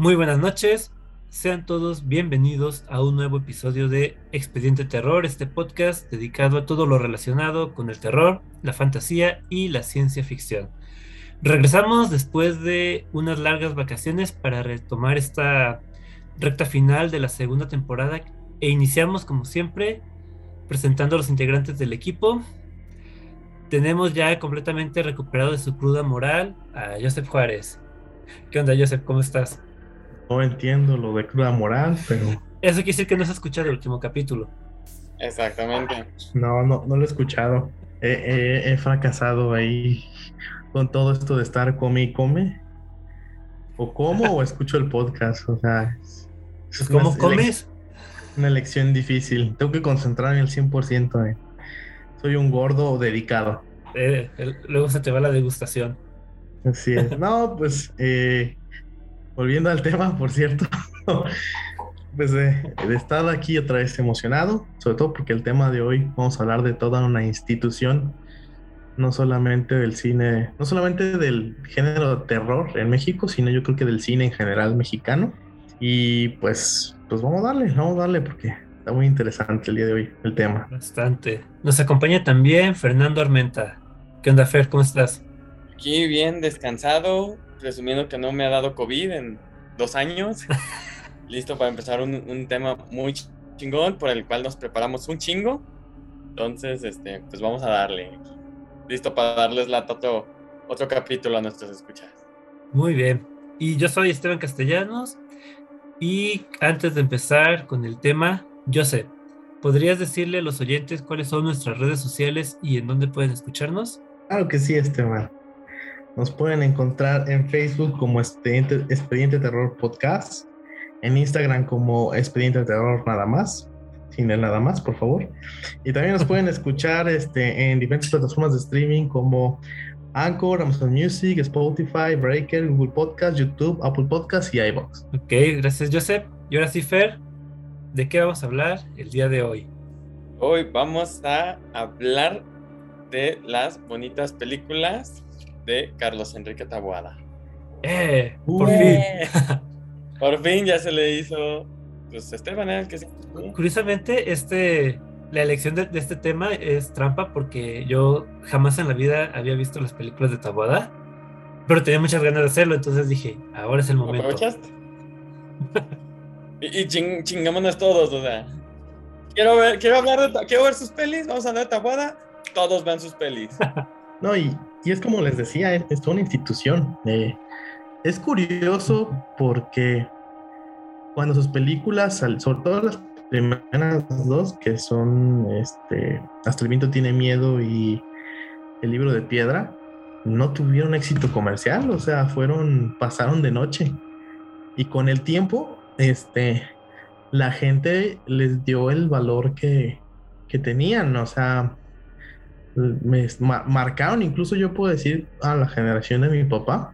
Muy buenas noches, sean todos bienvenidos a un nuevo episodio de Expediente Terror, este podcast dedicado a todo lo relacionado con el terror, la fantasía y la ciencia ficción. Regresamos después de unas largas vacaciones para retomar esta recta final de la segunda temporada e iniciamos como siempre presentando a los integrantes del equipo. Tenemos ya completamente recuperado de su cruda moral a Joseph Juárez. ¿Qué onda, Joseph? ¿Cómo estás? No entiendo lo de cruda moral, pero. Eso quiere decir que no has escuchado el último capítulo. Exactamente. No, no, no lo he escuchado. He, fracasado ahí con todo esto de estar come y come. O como o escucho el podcast. O sea, pues, ¿cómo comes? Una elección difícil. Tengo que concentrarme al 100%. Soy un gordo dedicado. Eh, luego se te va la degustación. Así es. No, pues eh, volviendo al tema, por cierto, pues eh, he estado aquí otra vez emocionado, sobre todo porque el tema de hoy vamos a hablar de toda una institución, no solamente del cine, no solamente del género terror en México, sino yo creo que del cine en general mexicano. Y pues, pues vamos a darle, vamos a darle porque está muy interesante el día de hoy el tema. Bastante. Nos acompaña también Fernando Armenta. ¿Qué onda, Fer? ¿Cómo estás? Aquí bien descansado, presumiendo que no me ha dado COVID en dos años. Listo para empezar un, tema muy chingón por el cual nos preparamos un chingo. Entonces, este, pues vamos a darle. Listo para darles la otro, otro capítulo a nuestras escuchas. Muy bien. Y yo soy Esteban Castellanos. Y antes de empezar con el tema, Joseph, ¿podrías decirle a los oyentes cuáles son nuestras redes sociales y en dónde pueden escucharnos? Claro que sí, Esteban. Nos pueden encontrar en Facebook como Expediente, Expediente Terror Podcast, en Instagram como Expediente Terror nada más, sin el nada más, por favor. Y también nos pueden escuchar este, en diferentes plataformas de streaming como Anchor, Amazon Music, Spotify, Breaker, Google Podcast, YouTube, Apple Podcast y iBox. Ok, gracias Joseph. Y ahora sí, Fer, ¿de qué vamos a hablar el día de hoy? Hoy vamos a hablar de las bonitas películas de Carlos Enrique Taboada. ¡Eh! Por fin. por fin ya se le hizo. Pues Esteban el que Curiosamente, este. La elección de, este tema es trampa porque yo jamás en la vida había visto las películas de Taboada, pero tenía muchas ganas de hacerlo, entonces dije, ahora es el momento. ¿Aprovechaste? y, y chingámonos todos, o sea. Quiero ver, quiero hablar de, quiero ver sus pelis, vamos a hablar de Taboada, todos ven sus pelis. no, y, y es como les decía, es, toda una institución. Eh, es curioso porque cuando sus películas, sobre todo las primeras dos, que son este, Hasta el viento tiene miedo y El libro de piedra, no tuvieron éxito comercial, o sea, fueron, pasaron de noche. Y con el tiempo, este, la gente les dio el valor que, que tenían, o sea, me marcaron, incluso yo puedo decir, a la generación de mi papá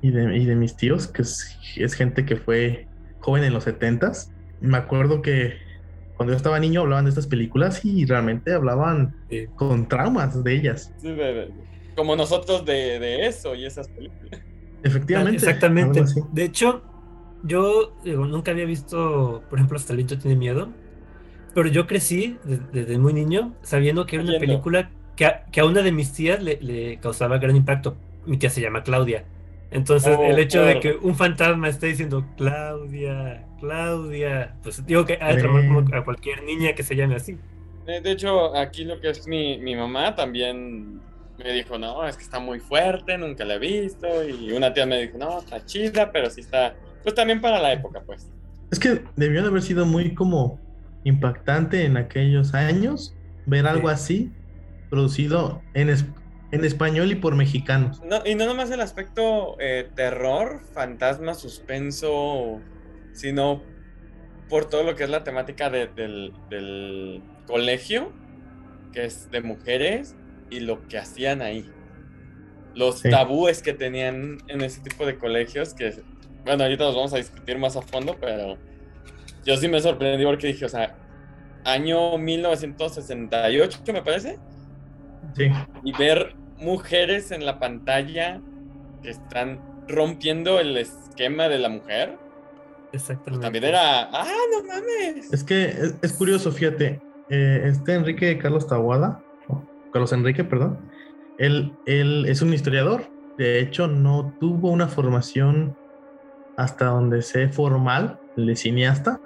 y, de, y, de, mis tíos, que es, es, gente que fue joven en los setentas. Me acuerdo que cuando yo estaba niño hablaban de estas películas y realmente hablaban con traumas de ellas. como nosotros de, de, eso y esas películas. Efectivamente. Exactamente. De hecho, yo nunca había visto, por ejemplo, Hasta el tiene miedo pero yo crecí desde, muy niño sabiendo que era una película que a, que a, una de mis tías le, causaba gran impacto. Mi tía se llama Claudia. Entonces, el oh, hecho de que un fantasma esté diciendo Claudia, Claudia, pues digo que a, como a cualquier niña que se llame así. Eh, de hecho, aquí lo que es mi, mi mamá también me dijo, no, es que está muy fuerte, nunca la he visto. Y una tía me dijo, no, está chida, pero sí está, pues también para la época, pues. Es que debió de haber sido muy como impactante en aquellos años ver algo así producido en, en español y por mexicanos. No, y no nomás el aspecto eh, terror, fantasma, suspenso, sino por todo lo que es la temática del, del, colegio, que es de mujeres, y lo que hacían ahí. Los tabúes que tenían en ese tipo de colegios, que, bueno, ahorita los vamos a discutir más a fondo, pero yo sí me sorprendí porque dije, o sea, año 1968, me parece. Sí. Y ver mujeres en la pantalla que están rompiendo el esquema de la mujer. Pues Exactamente. también era, ah, no mames. Es que es, es curioso, fíjate. eh, este Enrique Carlos Tahuada, o Carlos Enrique, perdón, él, él es un historiador. De hecho, no tuvo una formación hasta donde sé formal de cineasta,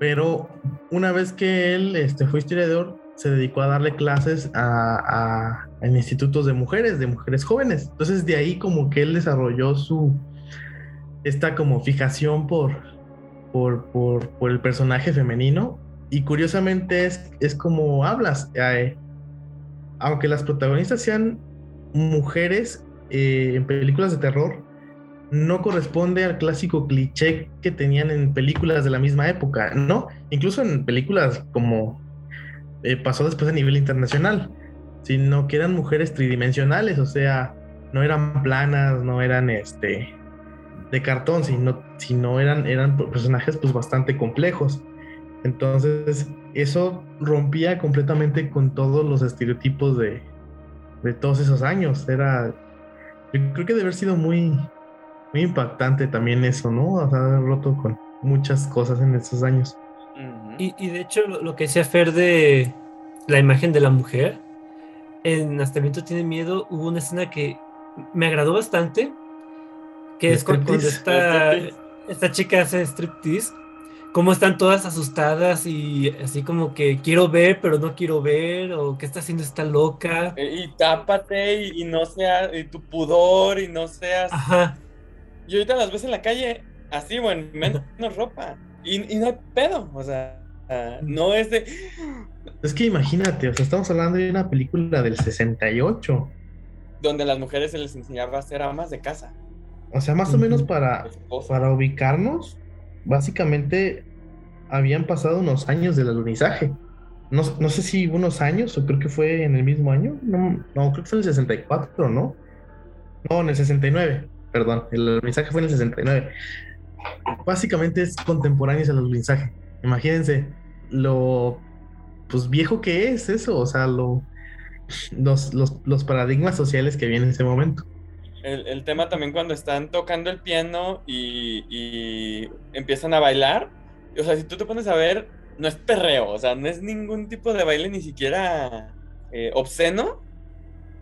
pero una vez que él este, fue historiador, se dedicó a darle clases a, en institutos de mujeres, de mujeres jóvenes. Entonces de ahí como que él desarrolló su esta como fijación por, por, por, por el personaje femenino. Y curiosamente es, es como hablas. eh, aunque las protagonistas sean mujeres eh, en películas de terror, no corresponde al clásico cliché que tenían en películas de la misma época, ¿no? Incluso en películas como eh, pasó después a nivel internacional, sino que eran mujeres tridimensionales, o sea, no eran planas, no eran este de cartón, sino, sino eran, eran personajes pues bastante complejos. Entonces, eso rompía completamente con todos los estereotipos de, de todos esos años. Era, yo creo que debe haber sido muy, muy impactante también eso, ¿no? O sea, haber roto con muchas cosas en esos años. Y, y de hecho, lo, lo que decía Fer de la imagen de la mujer, en Hasta el viento tiene miedo, hubo una escena que me agradó bastante, que ¿De es cu- cuando esta, ¿De esta chica hace striptease, cómo están todas asustadas y así como que quiero ver, pero no quiero ver, o qué está haciendo esta loca. Eh, Y tápate y, y no seas, y tu pudor y no seas. Ajá, Y ahorita las ves en la calle así, bueno, menos ropa. Y, y no hay pedo, o sea, ah, no es de. Es que imagínate, o sea, estamos hablando de una película del 68. Donde a las mujeres se les enseñaba a ser amas de casa. O sea, más o menos para, para ubicarnos, básicamente habían pasado unos años del alunizaje. No, no sé si unos años o creo que fue en el mismo año. No, no, creo que fue en el 64, ¿no? No, en el 69, perdón. El alunizaje fue en el 69. Básicamente es contemporáneo al alunizaje. Imagínense lo pues viejo que es eso, o sea, lo, los, los, los paradigmas sociales que había en ese momento. El, tema también cuando están tocando el piano y, y empiezan a bailar. O sea, si tú te pones a ver, no es perreo, o sea, no es ningún tipo de baile ni siquiera eh, obsceno.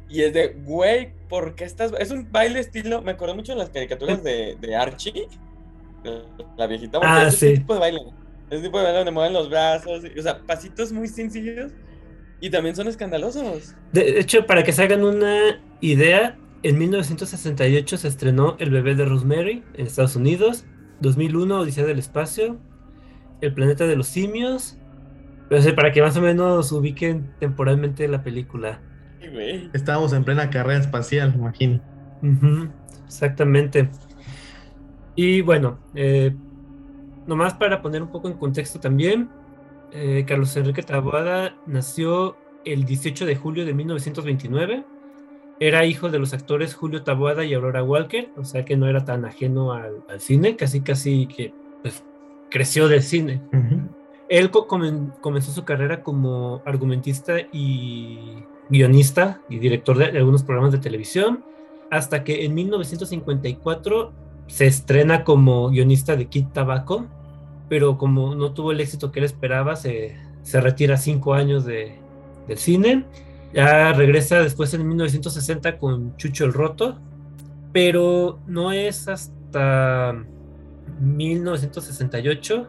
Y es de, güey, ¿por qué estás...? Es un baile estilo, me acuerdo mucho de las caricaturas de, de Archie, la viejita, porque Ah, es sí. tipo de baile. Ese tipo de baile donde mueven los brazos, y- o sea, pasitos muy sencillos y también son escandalosos. De hecho, para que se hagan una idea, en 1968 se estrenó El bebé de Rosemary en Estados Unidos, 2001 Odisea del espacio, El planeta de los simios, pero sí, para que más o menos ubiquen temporalmente la película. Güey. Estábamos en plena carrera espacial, imagino. Exactamente. Y bueno, eh, nomás para poner un poco en contexto también, eh, Carlos Enrique Taboada nació el 18 de julio de 1929. Era hijo de los actores Julio Taboada y Aurora Walker, o sea que no era tan ajeno al, al cine, casi casi que pues, creció del cine. Ujú. Él co- comen- comenzó su carrera como argumentista y guionista y director de, algunos programas de televisión, hasta que en 1954 se estrena como guionista de Kid Tabaco, pero como no tuvo el éxito que él esperaba, se, se retira cinco años de, del cine. Ya regresa después en 1960 con Chucho el Roto, pero no es hasta 1968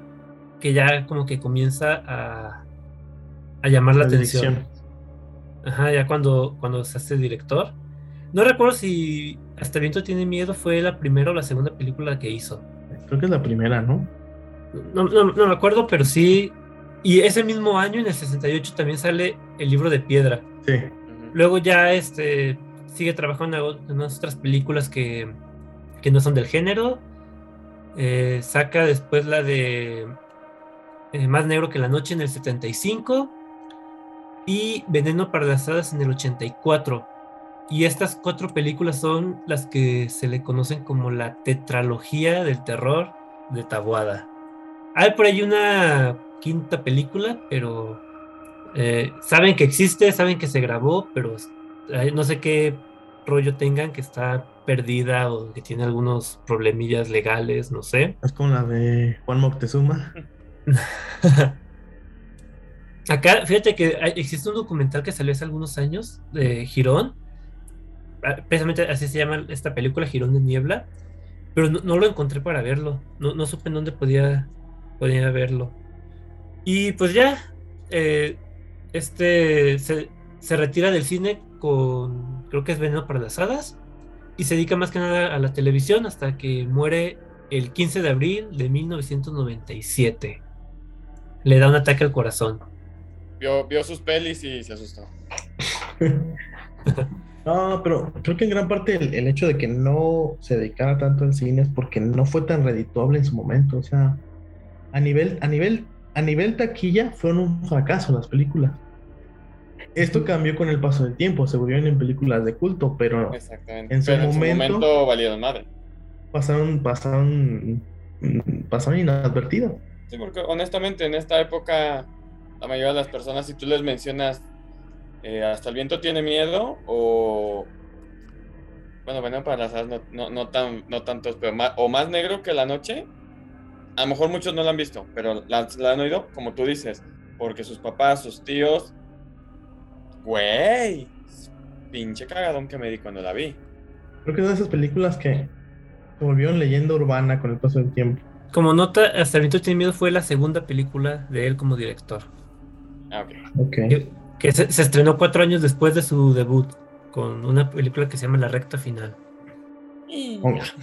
que ya como que comienza a, a llamar la, La atención. Ajá, ya cuando, cuando se hace director. No recuerdo si Hasta el viento tiene miedo fue la primera o la segunda película que hizo. Creo que es la primera, ¿no? No, no- no me acuerdo, pero sí. Y ese mismo año, en el 68, también sale El libro de piedra. Sí. Luego ya este, sigue trabajando en otras películas que, que no son del género. Eh, saca después la de eh, Más negro que la noche en el 75 y Veneno para las hadas en el 84. Y estas cuatro películas son las que se le conocen como la tetralogía del terror de Taboada. Hay por ahí una quinta película, pero eh, saben que existe, saben que se grabó, pero eh, no sé qué rollo tengan, que está perdida o que tiene algunos problemillas legales, no sé. Es como la de Juan Moctezuma. Acá, fíjate que existe un documental que salió hace algunos años de Girón. Ah, precisamente así se llama esta película, Girón de Niebla. Pero no, lo encontré para verlo. No, no, supe en dónde podía, podía verlo. Y pues ya, eh, este se, se, retira del cine con, creo que es Veneno para las Hadas. Y se dedica más que nada a la televisión hasta que muere el 15 de abril de 1997. Le da un ataque al corazón. Vio, vio sus pelis y se asustó. no, pero creo que en gran parte el, hecho de que no se dedicara tanto al cine es porque no fue tan redituable en su momento. O sea, a nivel, a nivel, a nivel taquilla fueron un fracaso las películas. Esto cambió con el paso del tiempo, se volvieron en películas de culto, pero en su, momento, valieron madre. Pasaron, pasaron, pasaron inadvertidos. Sí, porque honestamente en esta época la mayoría de las personas, si tú les mencionas eh, hasta el viento tiene miedo o bueno, bueno, para las no, no, no, tan, no tantos, pero más, o más negro que la noche, a lo mejor muchos no la han visto, pero la, la han oído, como tú dices, porque sus papás, sus tíos, güey, pinche cagadón que me di cuando la vi. Creo que es de esas películas que se volvieron leyenda urbana con el paso del tiempo. Como nota, Hasta el viento tiene miedo fue la segunda película de él como director. Ah, Que, se, estrenó cuatro años después de su debut, con una película que se llama La Recta Final.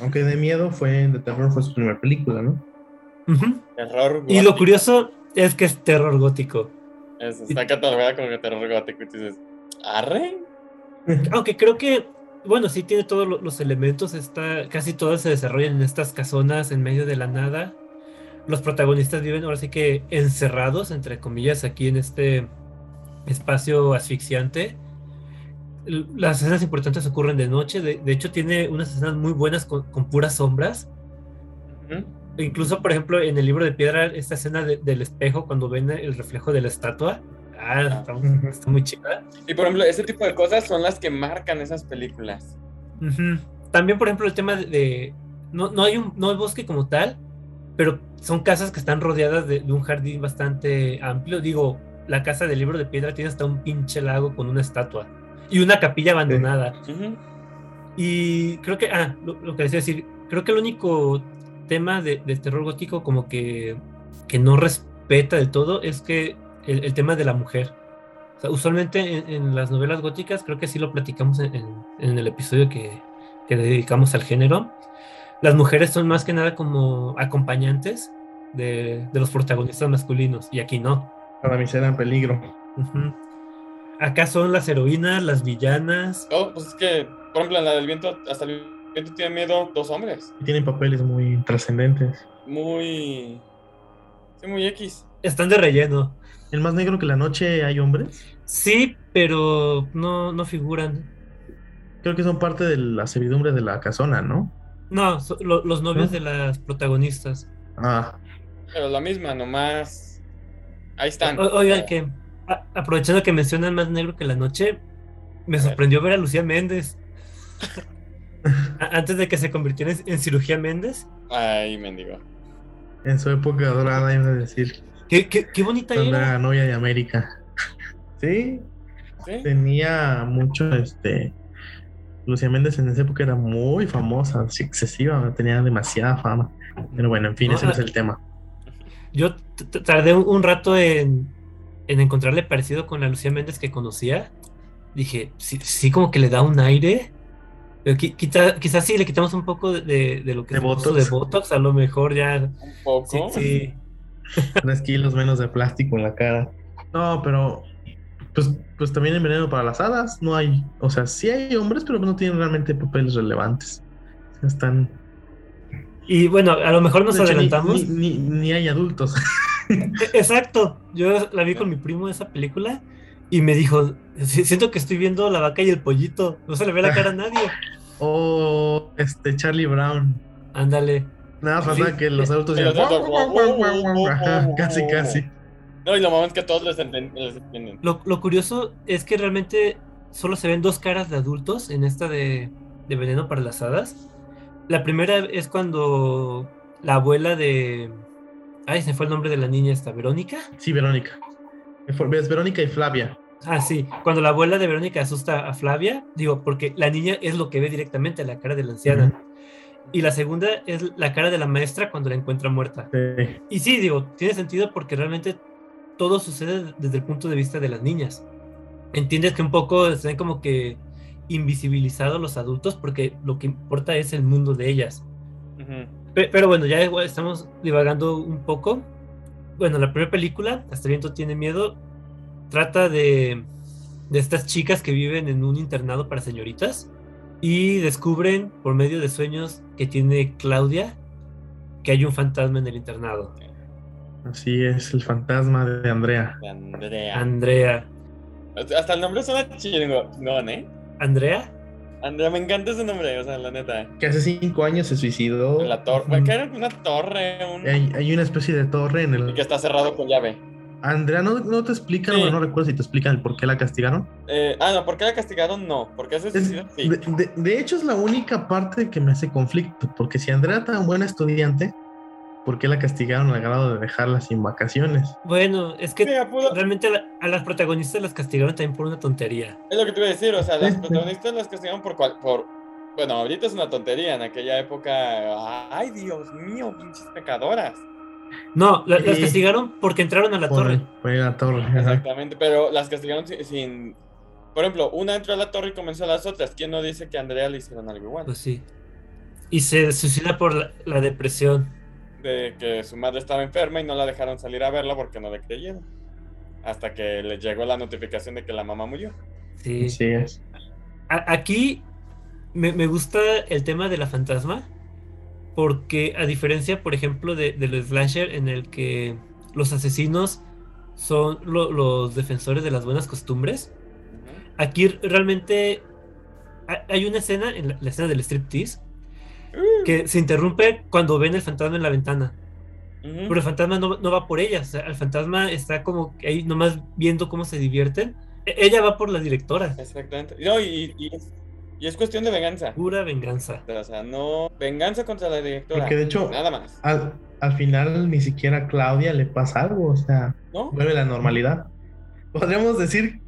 Aunque, de miedo fue, de terror fue su primera película, ¿no? Terror Y lo curioso es que es terror gótico. está catalogada como terror gótico y dices, ¿arre? Aunque creo que, bueno, sí tiene todos los elementos, está, casi todas se desarrollan en estas casonas en medio de la nada los protagonistas viven ahora sí que encerrados, entre comillas, aquí en este espacio asfixiante. Las escenas importantes ocurren de noche, de, hecho tiene unas escenas muy buenas con, puras sombras. Incluso, por ejemplo, en el libro de piedra, esta escena del espejo cuando ven el reflejo de la estatua, ah, está, muy chida. Y por ejemplo, ese tipo de cosas son las que marcan esas películas. También, por ejemplo, el tema de, no, no, hay un no hay bosque como tal, pero son casas que están rodeadas de, un jardín bastante amplio. Digo, la casa del libro de piedra tiene hasta un pinche lago con una estatua y una capilla abandonada. Y creo que, ah, lo, que decía decir, creo que el único tema de, del terror gótico como que, que no respeta del todo es que el, tema de la mujer. usualmente en, las novelas góticas, creo que sí lo platicamos en, en el episodio que, que dedicamos al género, las mujeres son más que nada como acompañantes de, los protagonistas masculinos, y aquí no. Para mí será en peligro. Acá son las heroínas, las villanas. Oh, pues es que, por ejemplo, en la del viento, hasta el viento tiene miedo dos hombres. Tienen papeles muy trascendentes. Muy. Sí, muy X. Están de relleno. ¿El más negro que la noche hay hombres? Sí, pero no, no figuran. Creo que son parte de la servidumbre de la casona, ¿no? No, los novios de las protagonistas. Ah. Pero la misma, nomás. Ahí están. oigan, que aprovechando que mencionan más negro que la noche, me sorprendió ver a Lucía Méndez. Antes de que se convirtiera en, cirugía Méndez. Ay, mendigo. En su época dorada, iba a decir. Qué, qué, qué bonita era. novia de América. ¿Sí? ¿Sí? Tenía mucho, este Lucía Méndez en esa época era muy famosa, excesiva, tenía demasiada fama. Pero bueno, en fin, ese no es el tema. Yo tardé un rato en, encontrarle parecido con la Lucía Méndez que conocía. Dije, sí, como que le da un aire. Pero quizás sí le quitamos un poco de, lo que de Botox. de Botox, a lo mejor ya. Un poco. Sí. Tres kilos menos de plástico en la cara. No, pero pues, pues también en Veneno para las Hadas no hay, o sea, sí hay hombres, pero no tienen realmente papeles relevantes. Están... Y bueno, a lo mejor nos adelantamos. Ni, hay adultos. E, exacto, yo la vi con mi primo esa película y me dijo, siento que estoy viendo la vaca y el pollito, no se le ve la cara a nadie. O este Charlie Brown. Ándale. Nada pasa que los adultos ya... casi, casi. No, y lo malo es que todos les entienden. Lo, curioso es que realmente solo se ven dos caras de adultos en esta de, de Veneno para las Hadas. La primera es cuando la abuela de... Ay, se fue el nombre de la niña esta, Verónica. Sí, Verónica. Es Verónica y Flavia. Ah, sí. Cuando la abuela de Verónica asusta a Flavia, digo, porque la niña es lo que ve directamente la cara de la anciana. Y la segunda es la cara de la maestra cuando la encuentra muerta. Y sí, digo, tiene sentido porque realmente todo sucede desde el punto de vista de las niñas. Entiendes que un poco están como que invisibilizados los adultos porque lo que importa es el mundo de ellas. pero, bueno, ya estamos divagando un poco. Bueno, la primera película, Hasta viento tiene miedo, trata de, de estas chicas que viven en un internado para señoritas y descubren por medio de sueños que tiene Claudia que hay un fantasma en el internado. Así es, el fantasma de Andrea. Andrea. Andrea. Hasta el nombre suena chingón, ¿eh? ¿Andrea? Andrea, me encanta ese nombre, o sea, la neta. Que hace cinco años se suicidó. la torre. ¿Qué era una torre? Hay, una especie de torre en el. Y que está cerrado con llave. Andrea, ¿no, no te explican o no recuerdo si te explican el por qué la castigaron? Eh, ah, no, ¿por qué la castigaron? No, porque se suicidó, sí. de, de, hecho, es la única parte que me hace conflicto, porque si Andrea tan buena estudiante, ¿por qué la castigaron al grado de dejarla sin vacaciones? Bueno, es que realmente a las protagonistas las castigaron también por una tontería. Es lo que te iba a decir, o sea, las protagonistas las castigaron por, por... Bueno, ahorita es una tontería, en aquella época... ¡Ay, Dios mío, pinches pecadoras! No, las castigaron porque entraron a la torre. Fue a la torre. Exactamente, pero las castigaron sin, Por ejemplo, una entró a la torre y comenzó a las otras. ¿Quién no dice que a Andrea le hicieron algo igual? Pues sí. Y se suicida por la depresión de que su madre estaba enferma y no la dejaron salir a verla porque no le creyeron. Hasta que le llegó la notificación de que la mamá murió. Sí. Sí es. aquí me, gusta el tema de la fantasma. Porque a diferencia, por ejemplo, de, de los slasher en el que los asesinos son los defensores de las buenas costumbres. Aquí realmente hay una escena, en la, la escena del striptease, que se interrumpe cuando ven el fantasma en la ventana. Pero el fantasma no, va por ella, el fantasma está como ahí nomás viendo cómo se divierten. E, ella va por la directora. Exactamente. y, es cuestión de venganza. Pura venganza. O sea, no. Venganza contra la directora. Porque de hecho. Nada más. Al, final ni siquiera a Claudia le pasa algo. O sea, vuelve la normalidad. Podríamos decir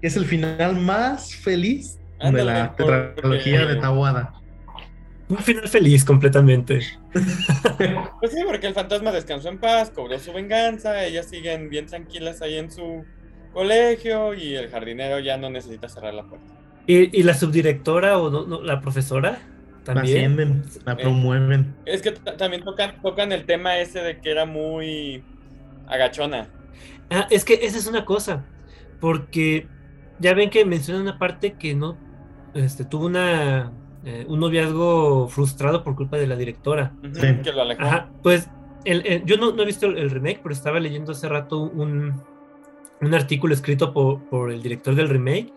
que es el final más feliz de la tetralogía de Tawada. Un final feliz completamente. Pues sí, porque el fantasma descansó en paz, cobró su venganza, ellas siguen bien tranquilas ahí en su colegio y el jardinero ya no necesita cerrar la puerta. ¿Y, la subdirectora o la profesora? También. La la promueven. es que también tocan, tocan el tema ese de que era muy agachona. Ah, es que esa es una cosa, porque ya ven que menciona una parte que no este, tuvo una eh, un noviazgo frustrado por culpa de la directora. Que lo alejó. pues yo no, he visto el, remake, pero estaba leyendo hace rato un, un artículo escrito por, por, el director del remake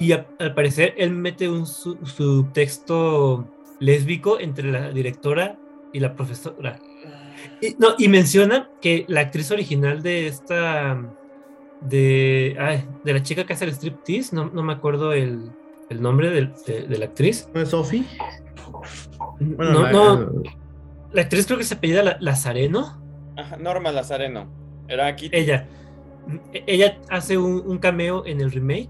y al parecer él mete un subtexto lésbico entre la directora y la profesora. Y, no, y menciona que la actriz original de esta de, de la chica que hace el striptease, no, no me acuerdo el, el nombre de, la actriz. ¿No es Sophie? no, la, no. La actriz creo que se apellida Lazareno. Ajá, Norma Lazareno. Era aquí. Ella. Ella hace un, cameo en el remake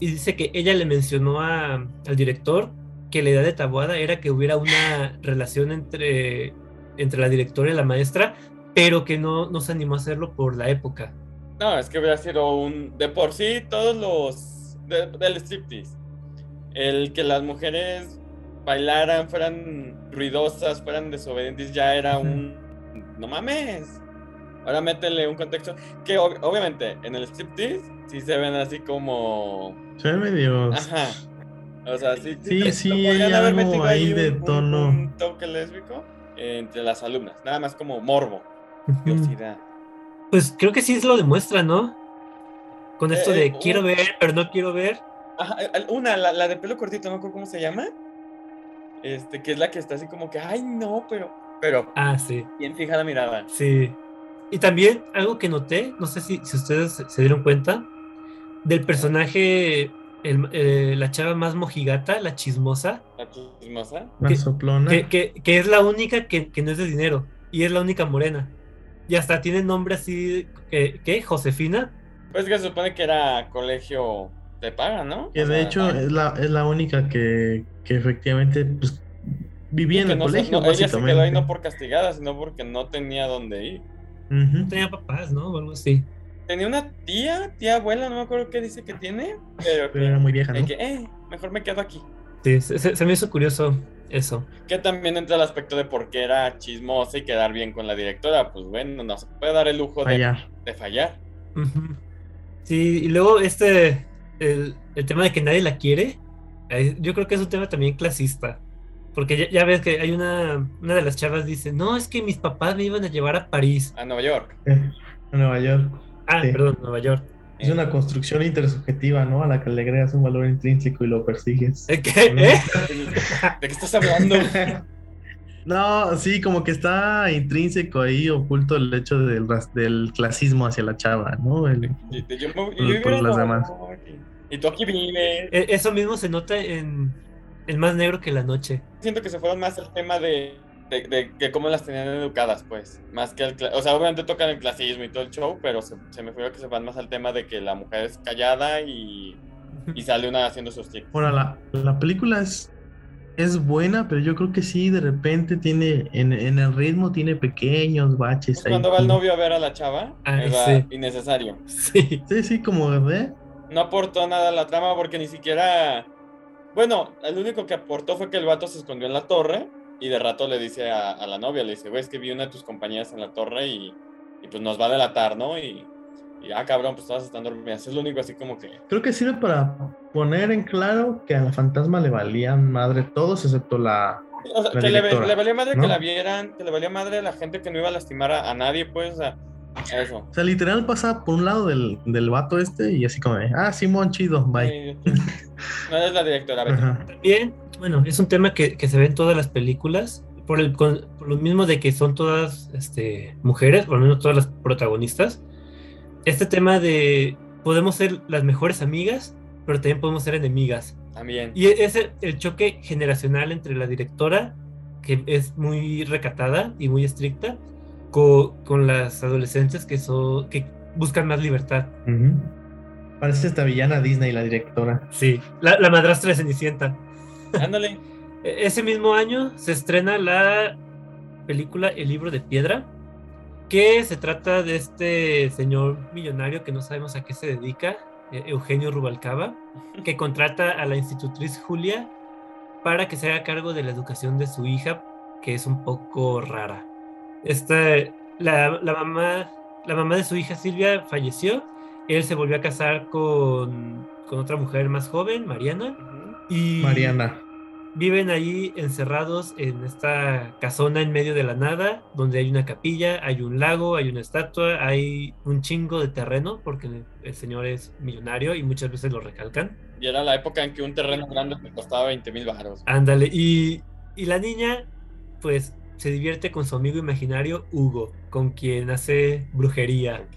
y dice que ella le mencionó al director que la idea de Tabuada era que hubiera una relación entre, entre la directora y la maestra, pero que no, no se animó a hacerlo por la época. No, es que hubiera sido un. De por sí, todos los. del striptease el que las mujeres bailaran, fueran ruidosas, fueran desobedientes, ya era un... No mames. Ahora métele un contexto que obviamente en el striptease sí se ven así como... Se ven medio... Ajá. O sea, sí, sí, sí, hay algo ahí de tono. Un, toque lésbico entre las alumnas, nada más como morbo, curiosidad. Pues creo que sí se lo demuestra, ¿no? Con esto eh, de eh, quiero ver, pero no quiero ver. Una, la, de pelo cortito, no cómo se llama. Este, que es la que está así como que, ay, no, pero. Pero. Ah, sí. Bien fija la mirada. Sí. Y también algo que noté, no sé si, si ustedes se dieron cuenta, del personaje el- eh, la chava más mojigata, la chismosa, La chismosa. La que- soplona. que, que- que es la única que, que no es de dinero y es la única morena. Y hasta tiene nombre así, que ¿qué? Josefina. Pues que se supone que era colegio de paga, ¿no? Que O de sea, hecho es la, es la única que, que efectivamente pues, vivía en que el no colegio, no, ella se quedó ahí no por castigada, sino porque no tenía dónde ir. No tenía papás, ¿no? O algo así. Tenía una tía, tía abuela, no me acuerdo qué dice que tiene, pero, Pero era muy vieja, de ¿no? que, eh, mejor me quedo aquí. Sí, se, se- se me hizo curioso eso. Que también entra el aspecto de por qué era chismosa y quedar bien con la directora. Pues bueno, no se puede dar el lujo de, Allá. de fallar. Sí, y luego este, el, el tema de que nadie la quiere, eh, yo creo que es un tema también clasista. Porque ya, ya ves que hay una, una de las chavas dice, no, es que mis papás me iban a llevar a París. A Nueva York. Eh, en Nueva York. Ah, Sí. perdón, Nueva York. Es una construcción intersubjetiva, ¿no? A la que le agregas un valor intrínseco y lo persigues. ¿Eh, ¿Qué? ¿Eh? ¿De qué estás hablando? No, sí, como que está intrínseco ahí oculto el hecho del, ras- del clasismo hacia la chava, ¿no? El- Yo, Por- las demás. Y tú aquí vives. Eh, Eso mismo se nota en El más negro que la noche. Siento que se fueron más al tema de, de, de que cómo las tenían educadas, pues. Más que el. O sea, obviamente tocan el clasismo y todo el show, pero se, se me fue que se van más al tema de que la mujer es callada y, y sale una haciendo sus tics. Ahora, la, la película es, es buena, pero yo creo que sí, de repente tiene, en, en el ritmo tiene pequeños baches Pues ahí. cuando va el novio a ver a la chava, Ah, era sí. innecesario. Sí. Sí, sí, como de... No aportó nada a la trama porque ni siquiera. Bueno, el único que aportó fue que el vato se escondió en la torre y de rato le dice a, a la novia, le dice, güey, es que vi una de tus compañeras en la torre y, y pues nos va a delatar, ¿no? Y, y ah, cabrón, pues todas están dormidas. Es lo único así como que. Creo que sirve para poner en claro que a la fantasma le valían madre todos excepto la... O sea, La que le, le valía madre ¿no? que la vieran, que le valía madre a la gente que no iba a lastimar a, a nadie, pues, sea, eso. O sea, literal pasa por un lado del, del vato este y así como de, ah, Simón, chido, bye. Sí, No eres la directora, vete. También, bueno, es un tema que, que se ve en todas las películas, por, el, con- por lo mismo de que son todas este, mujeres, por lo menos todas las protagonistas. Este tema de podemos ser las mejores amigas, pero también podemos ser enemigas. También. Y es el, el choque generacional entre la directora, que es muy recatada y muy estricta, co- con, las adolescentes que, son, que buscan más libertad. Parece esta villana Disney, la directora. Sí, la, la madrastra de Cenicienta. Ándale. E- Ese mismo año se estrena la película El libro de piedra, que se trata de este señor millonario que no sabemos a qué se dedica, eh, Eugenio Rubalcaba, que contrata a la institutriz Julia para que se haga cargo de la educación de su hija, que es un poco rara. Esta, la, la mamá, la mamá de su hija Silvia falleció, él se volvió a casar con, con otra mujer más joven, Mariana, y Mariana. Viven ahí encerrados en esta casona en medio de la nada, donde hay una capilla, hay un lago, hay una estatua, hay un chingo de terreno, porque el señor es millonario y muchas veces lo recalcan. Y era la época en que un terreno grande te costaba 20 mil baros. Ándale, y, y la niña, pues, se divierte con su amigo imaginario Hugo, con quien hace brujería.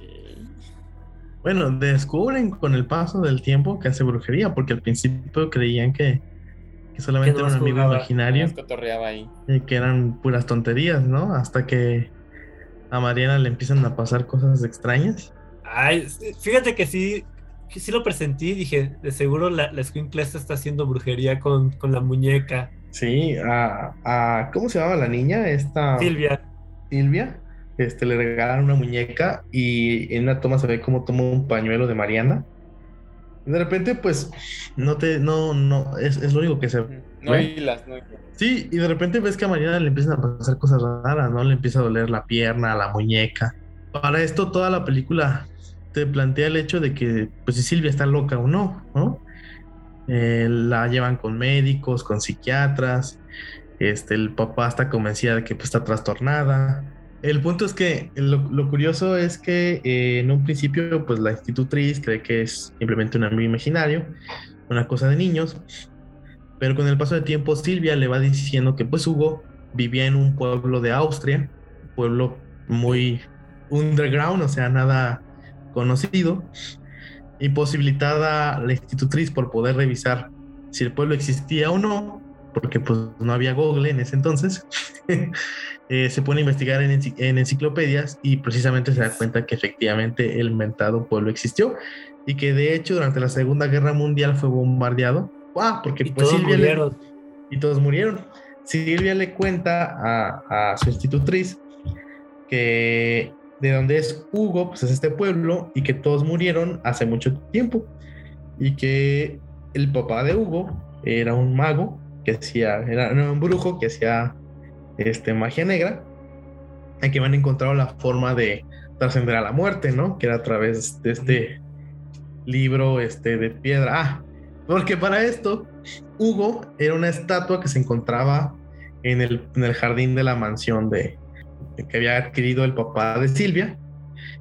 Bueno, descubren con el paso del tiempo que hace brujería, porque al principio creían que, que solamente Que era un amigo jugaba. imaginario ahí. y que eran puras tonterías, ¿no? Hasta que a Mariana le empiezan a pasar cosas extrañas. Ay, fíjate que sí, que sí lo presentí, dije, de seguro la, la está haciendo brujería con, con la muñeca. Sí, a, a- ¿cómo se llama la niña? Esta Silvia. Silvia. Este, le regalaron una muñeca y en una toma se ve cómo toma un pañuelo de Mariana. Y de repente, pues, no te, no, no, es, es lo único que se No ¿Ve? hilas, no hilas. Sí, y de repente ves que a Mariana le empiezan a pasar cosas raras, ¿no? Le empieza a doler la pierna, la muñeca. Para esto, toda la película te plantea el hecho de que, pues, si Silvia está loca o no, ¿no? Eh, la llevan con médicos, con psiquiatras. Este, el papá está convencida de que pues, está trastornada. El punto es que lo, curioso es que eh, en un principio, pues, la institutriz cree que es simplemente un amigo imaginario, una cosa de niños. Pero con el paso del tiempo, Silvia le va diciendo que pues Hugo vivía en un pueblo de Austria, pueblo muy underground, o sea, nada conocido. Imposibilitada la institutriz por poder revisar si el pueblo existía o no, porque pues no había Google en ese entonces, eh, se pone a investigar en, en, enciclopedias y precisamente se da cuenta que efectivamente el mentado pueblo existió y que de hecho durante la Segunda Guerra Mundial fue bombardeado. Ah, porque Y pues todos Silvia le- murieron. y todos murieron. Silvia le cuenta a, a su institutriz que de donde es Hugo, pues es este pueblo y que todos murieron hace mucho tiempo y que el papá de Hugo era un mago que hacía, era, un brujo que hacía este, magia negra y que habían encontrado la forma de trascender a la muerte, ¿no? Que era a través de este libro este, de piedra. Ah, porque para esto Hugo era una estatua que se encontraba en el, en el jardín de la mansión de que había adquirido el papá de Silvia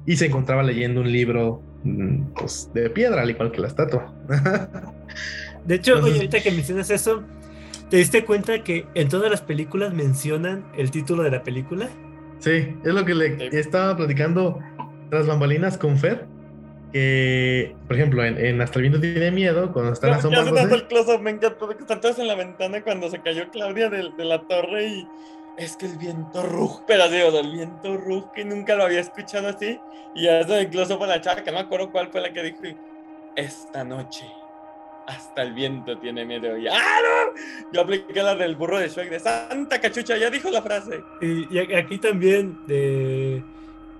y se encontraba leyendo un libro mm, pues, de piedra, al igual que la estatua. De hecho, oye, Entonces- ahorita que mencionas eso, ¿te diste cuenta que en todas las películas mencionan el título de la película? sí, es lo que le Sí. estaba platicando tras bambalinas con Fer. Que, por ejemplo, en, en Hasta el viento tiene miedo, cuando están Ya- ya se nota asomándose. me encantó que están todos en la ventana cuando se cayó Claudia de, de la torre y es que el viento ruge, pero así, o sea, el viento ruge, que nunca lo había escuchado así. Y ya eso el close-up a la chava, que no me acuerdo cuál fue la que dijo, esta noche hasta el viento tiene miedo. Y, ¡ah, no! Yo apliqué la del burro de Shrek de Santa Cachucha, ya dijo la frase. Y, y aquí también de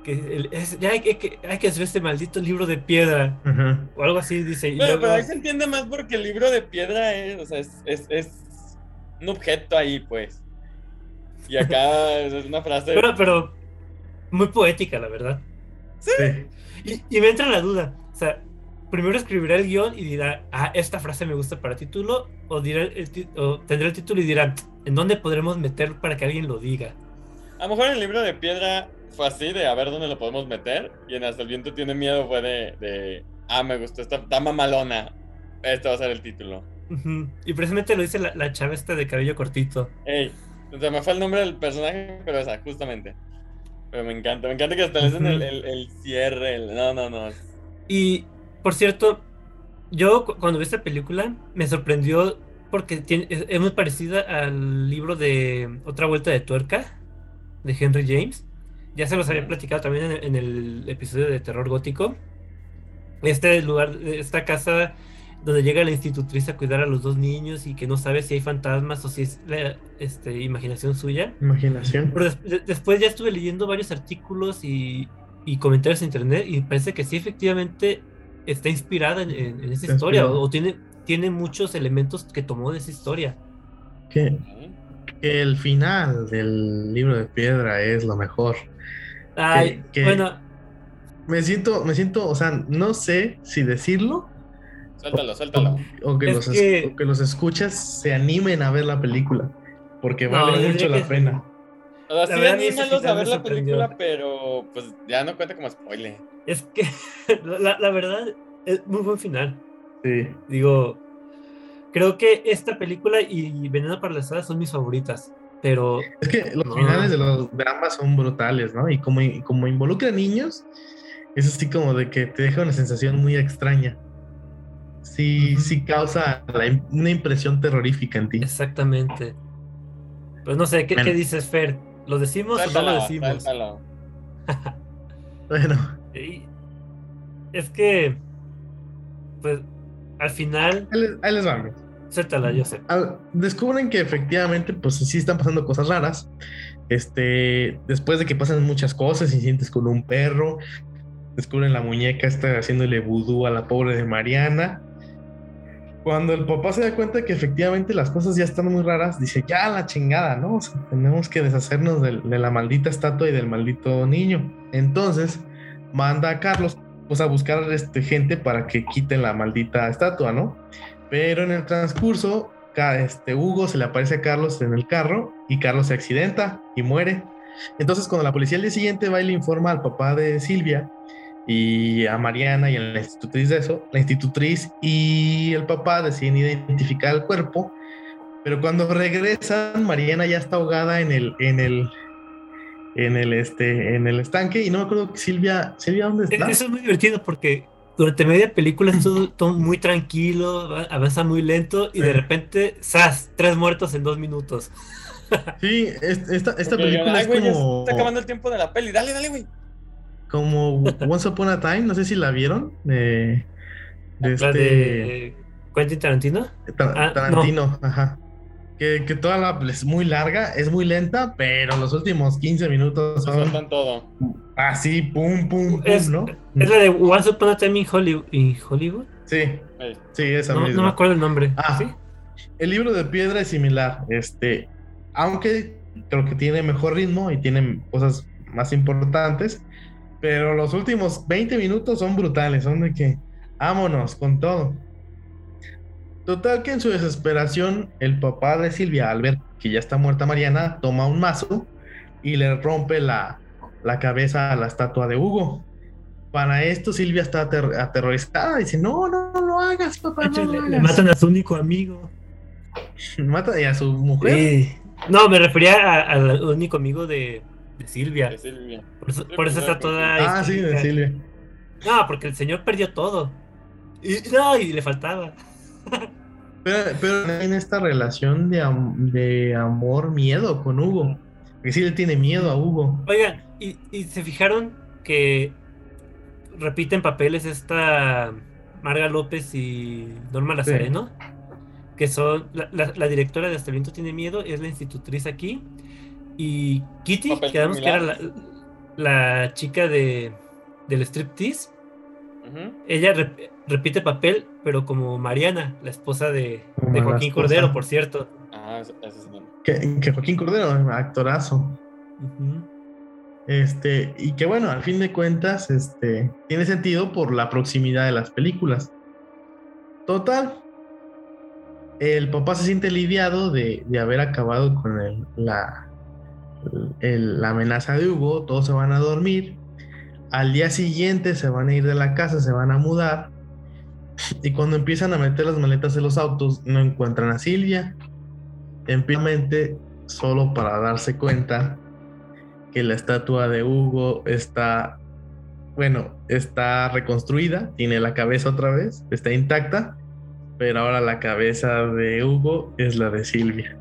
que el- es- ya hay, que- que hay que hacer este maldito libro de piedra Ujú. o algo así dice. Y Pero, luego- pero ahí se entiende más porque el libro de piedra es, o sea, es, es, es un objeto ahí, pues. Y acá es una frase. pero, pero muy poética, la verdad. Sí. Y, y me entra la duda, o sea, primero escribirá el guion y dirá, ah, esta frase me gusta para título, o, dirá el o tendrá el título y dirá, ¿en dónde podremos meter para que alguien lo diga? A lo mejor el libro de piedra fue así, de a ver dónde lo podemos meter. Y en Hasta el viento tiene miedo fue de, de ah, me gustó esta, está mamalona. Este va a ser el título. Y precisamente lo dice la, la chava esta de cabello cortito. Ey, se me fue el nombre del personaje, pero esa, justamente. Pero me encanta, me encanta que hasta le hacen el, el, el cierre. el- no, no, no. Y, por cierto, yo cu- cuando vi esta película me sorprendió porque tiene, es, es muy parecida al libro de Otra Vuelta de Tuerca de Henry James. Ya se los había platicado también en, en el episodio de Terror Gótico. Este lugar, esta casa donde llega la institutriz a cuidar a los dos niños y que no sabe si hay fantasmas o si es la este, imaginación suya. Imaginación. Pero des- de- después ya estuve leyendo varios artículos y, y comentarios en internet y parece que sí efectivamente está inspirada en, en- en esa Está historia o, o tiene, tiene muchos elementos que tomó de esa historia. Que, que el final del libro de piedra es lo mejor. Ay, que- bueno, Me siento, me siento, o sea, no sé si decirlo Suéltalo, suéltalo. o que, Es los, que- o que los escuchas se animen a ver la película, porque No, vale mucho la que- pena. O sea, La sí anímalos a ver la película, pero pues ya no cuenta como spoiler. es que la, la verdad es muy buen final. Sí. Digo, creo que esta película y Veneno para las Hadas son mis favoritas, pero Es que los No. finales de, los, de ambas son brutales, ¿no? Y como, y como involucra niños, es así como de que te deja una sensación muy extraña. Sí, Ujú. sí causa la una impresión terrorífica en ti. exactamente. Pues no sé, ¿qué, Bueno. qué dices, Fer? ¿Lo decimos o no lo decimos? Bueno, Y es que, pues, al final, ahí les, ahí les va. suéltala, yo sé. al- descubren que efectivamente, pues sí están pasando cosas raras. Este, después de que pasan muchas cosas y sientes con un perro, descubren la muñeca está haciéndole vudú a la pobre de Mariana. Cuando el papá se da cuenta que efectivamente las cosas ya están muy raras, dice, ya la chingada, ¿no? O sea, tenemos que deshacernos de, la maldita estatua y del maldito niño. Entonces, manda a Carlos pues, a buscar este, gente para que quiten la maldita estatua, ¿no? Pero en el transcurso, este, Hugo se le aparece a Carlos en el carro y Carlos se accidenta y muere. Entonces, cuando la policía al día siguiente va y le informa al papá de Silvia y a Mariana y a la institutriz de eso, la institutriz y el papá deciden identificar el cuerpo, pero cuando regresan, Mariana ya está ahogada en el, en el, en el, este, en el estanque y no me acuerdo que Silvia, Silvia, ¿dónde Es- está? Eso es muy divertido porque durante media película es todo, todo muy tranquilo, va- avanza muy lento y de repente, ¡zas! Tres muertos en dos minutos. Sí, es- esta, esta película ay, es ya como, está acabando el tiempo de la peli. Dale, dale, güey. Como Once Upon a Time, no sé si la vieron, de, de La este de Quentin Tarantino. Ta- Ah, Tarantino, ajá. Que, que toda la es muy larga, es muy lenta, pero los últimos 15 minutos Se son sueltan todo. así, pum, pum, pum, Es, ¿no? es la de Once Upon a Time in Hollywood. in Hollywood? Sí, sí, esa No, no misma. me acuerdo el nombre. Ah, ¿Sí? El libro de piedra es similar, este, aunque creo que tiene mejor ritmo y tiene cosas más importantes, pero los últimos 20 minutos son brutales, son de que vámonos con todo. Total que en su desesperación, el papá de Silvia, al ver que ya está muerta Mariana, toma un mazo y le rompe la, la cabeza a la estatua de Hugo. Para esto Silvia está ater- aterrorizada, dice, no, no, no lo hagas, papá, no lo le, le hagas". matan a su único amigo. Mata y a su mujer. Sí. No, me refería al único amigo de, de Silvia. de Silvia. Por eso, por eso está toda. Ah, sí, de histérica. Silvia. No, porque el señor perdió todo. Y, no, y le faltaba. Pero, pero en esta relación de, am- de amor-miedo con Hugo. Que sí le tiene miedo a Hugo. Oigan, ¿y, y se fijaron que repiten papeles esta Marga López y Norma Lazareno? Que son. La, la- la directora de Hasta el viento tiene miedo, es la institutriz aquí. Y Kitty, Papel quedamos que era la, chica de, del striptease. Ella rep- repite papel, pero como Mariana, la esposa de, Joaquín esposa. Cordero, por cierto. Ah, ese es el nombre. Que, que Joaquín Cordero, actorazo. Este, y que bueno, al fin de cuentas, este, tiene sentido por la proximidad de las películas. Total. El papá se siente lidiado de, de haber acabado con el- la, el- la amenaza de Hugo. Todos se van a dormir. Al día siguiente se van a ir de la casa, se van a mudar. Y cuando empiezan a meter las maletas en los autos, no encuentran a Silvia. Empíricamente, solo para darse cuenta que la estatua de Hugo está, bueno, está reconstruida, tiene la cabeza otra vez, está intacta, pero ahora la cabeza de Hugo es la de Silvia.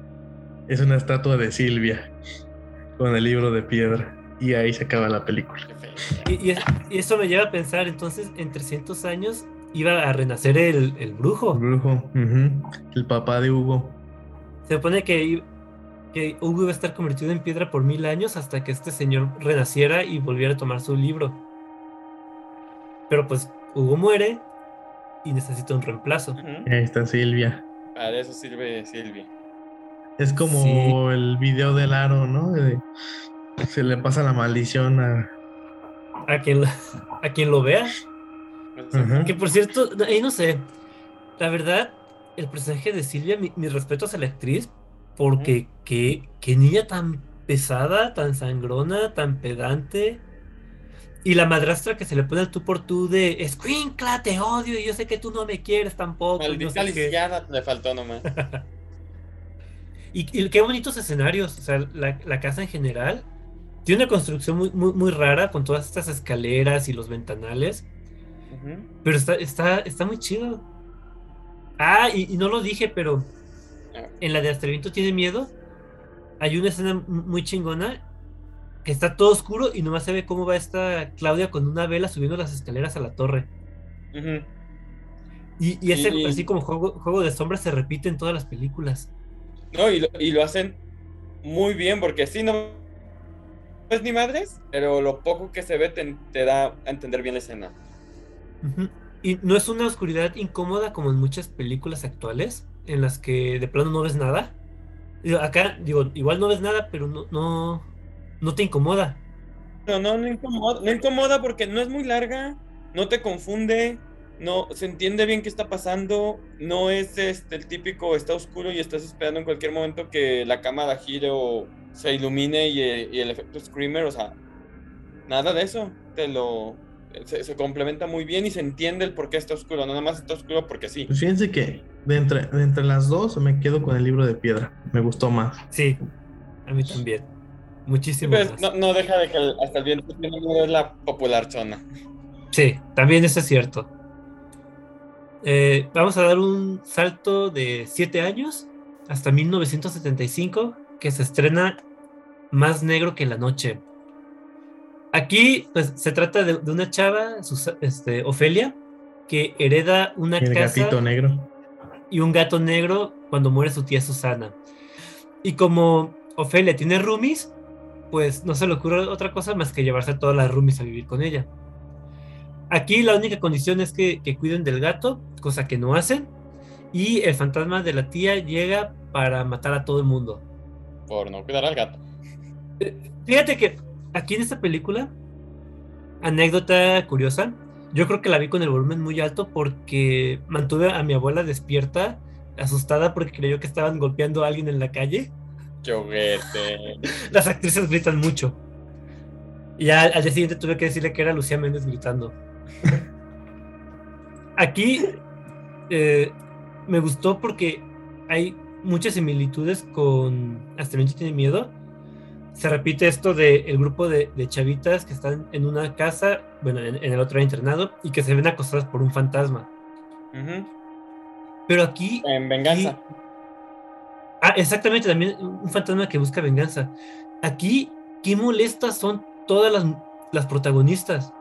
Es una estatua de Silvia con el libro de piedra. Y ahí se acaba la película. Y, y y eso me lleva a pensar, entonces, en 300 años iba a renacer el, el brujo. El brujo, ujú, el papá de Hugo. Se supone que, que Hugo iba a estar convertido en piedra por mil años hasta que este señor renaciera y volviera a tomar su libro. Pero pues Hugo muere y necesita un reemplazo. Ujú. Ahí está Silvia. Para eso sirve Silvia. Es como Sí. el video del aro, ¿no? De- se le pasa la maldición a... A quien, lo- a quien lo vea. Ajá. Que por cierto, ahí no sé. La verdad, el personaje de Silvia, mi- mis respetos a la actriz, porque qué, qué niña tan pesada, tan sangrona, tan pedante. Y la madrastra que se le pone el tú por tú de Escuincla, te odio y yo sé que tú no me quieres tampoco. no Maldita sé qué". lisiada le faltó nomás. Y, y qué bonitos escenarios. O sea, la, la casa en general tiene una construcción muy, muy, muy rara con todas estas escaleras y los ventanales. Pero está, está, está muy chido. Ah, y, y no lo dije, pero en la de viento tiene miedo. Hay una escena muy chingona que está todo oscuro y nomás se ve cómo va esta Claudia con una vela subiendo las escaleras a la torre. Y, y ese, Y- así como juego, juego de sombras, se repite en todas las películas. No, y lo, y lo hacen muy bien, porque sí, no es ni madres, pero lo poco que se ve te, te da a entender bien la escena. Y no es una oscuridad incómoda como en muchas películas actuales, en las que de plano no ves nada. Acá, digo, igual no ves nada, pero no, no, no te incomoda. No, no, no incomoda, no incomoda porque no es muy larga, no te confunde, no se entiende bien qué está pasando, no es este el típico está oscuro y estás esperando en cualquier momento que la cámara gire o se ilumine y, el- y el efecto screamer, o sea, nada de eso, te lo se, se complementa muy bien y se entiende el por qué está oscuro, no nada más está oscuro porque sí. Pues fíjense que de entre, de entre las dos me quedo con el libro de piedra. Me gustó más. Sí, a mí también. Muchísimo Pues, no, no deja de que el- hasta el viento es la popular zona. Sí, también eso es cierto. Eh, vamos a dar un salto de siete años hasta 1975, que se estrena Más Negro que la Noche. Aquí pues, se trata de, una chava, este, Ofelia, que hereda una El casa gatito negro. y un gato negro cuando muere su tía Susana. Y como Ofelia tiene roomies, pues no se le ocurre otra cosa más que llevarse a todas las roomies a vivir con ella. Aquí la única condición es que, que cuiden del gato, cosa que no hacen, y el fantasma de la tía llega para matar a todo el mundo. Por no cuidar al gato. Fíjate que aquí en esta película, anécdota curiosa, yo creo que la vi con el volumen muy alto porque mantuve a mi abuela despierta, asustada porque creyó que estaban golpeando a alguien en la calle. Choguete. Las actrices gritan mucho. Y ya al día siguiente tuve que decirle que era Lucía Méndez gritando. Aquí eh, me gustó porque hay muchas similitudes con Hasta el tiene miedo. Se repite esto del el grupo de, de chavitas que están en una casa, bueno, en, en el otro internado, y que se ven acosadas por un fantasma. Pero aquí En venganza. Ah, exactamente, también un fantasma que busca venganza. Aquí, qué molestas son todas las, las protagonistas.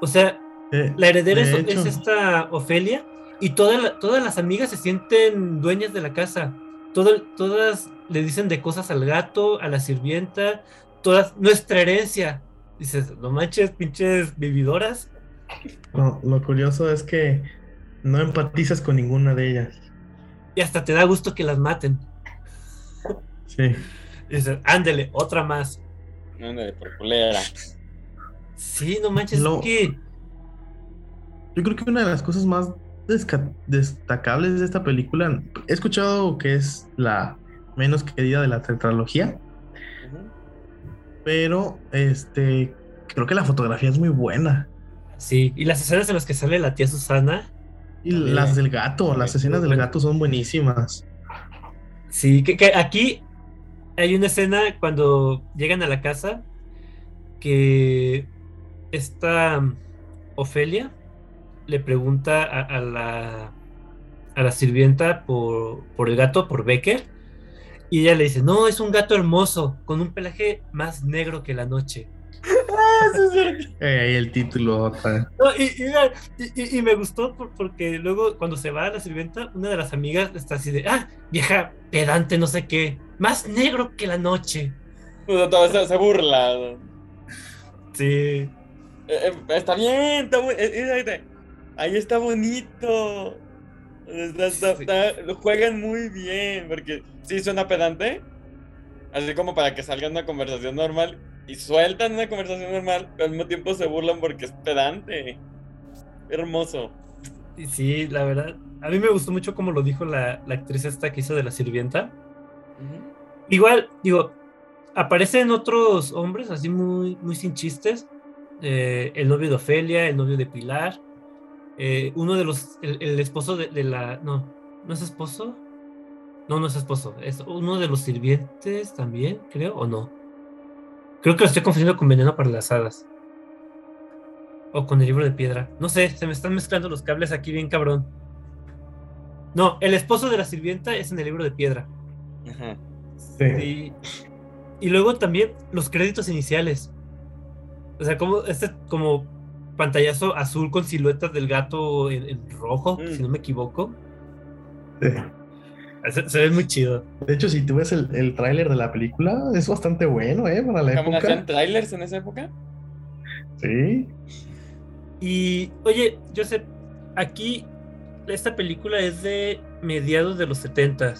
O sea, Eh, la heredera de es, hecho, es esta Ofelia y toda la- todas las amigas se sienten dueñas de la casa. Todo- todas le dicen de cosas al gato, a la sirvienta, todas, nuestra herencia. Dices, no manches, pinches vividoras. no, lo curioso es que no empatizas con ninguna de ellas. Y hasta te da gusto que las maten. Sí. Dices, ándele, otra más. Ándale, por culera. Sí, no manches, Lo- es que Yo creo que una de las cosas más destacables de esta película, he escuchado que es la menos querida de la tetralogía, pero este creo que la fotografía es muy buena. Sí, y las escenas en las que sale la tía Susana, Y También. las del gato, las escenas del gato son buenísimas. sí, que, que aquí hay una escena cuando llegan a la casa que esta um, Ofelia le pregunta a, a la, a la sirvienta por, por el gato, por Becker, y ella le dice, no, es un gato hermoso, con un pelaje más negro que la noche. Eh, ahí el título. No, y, y- y- y me gustó por- porque luego cuando se va a la sirvienta, una de las amigas está así de, ah, vieja pedante, no sé qué, más negro que la noche. O sea, se, burla. Sí. Eh, eh, está bien, está eh, eh, Ahí está bonito. Está- está- lo juegan muy bien. Porque sí suena pedante. Así como para que salga una conversación normal. Y sueltan una conversación normal. Pero al mismo tiempo se burlan porque es pedante. Hermoso. Y sí, la verdad, a mí me gustó mucho como lo dijo la, la actriz esta que hizo de la sirvienta. Igual, digo, aparecen otros hombres así muy, muy sin chistes. Eh, el novio de Ofelia, el novio de Pilar. Eh, uno de los, el, el esposo de, de la, no, ¿no es esposo? No, no es esposo, es uno de los sirvientes también, creo, o no. Creo que lo estoy confundiendo con Veneno para las Hadas. O con el libro de piedra. No sé, se me están mezclando los cables aquí bien cabrón. No, el esposo de la sirvienta es en el libro de piedra. Ajá. Y, y luego también los créditos iniciales. O sea, como este como pantallazo azul con siluetas del gato en, en rojo, Mm. si no me equivoco. Sí. Se, se ve muy chido. De hecho, si tú ves el, el tráiler de la película, es bastante bueno, ¿eh? Para la ¿También hacían época. trailers en esa época? Sí. Y oye, Joseph, aquí esta película es de mediados de los 70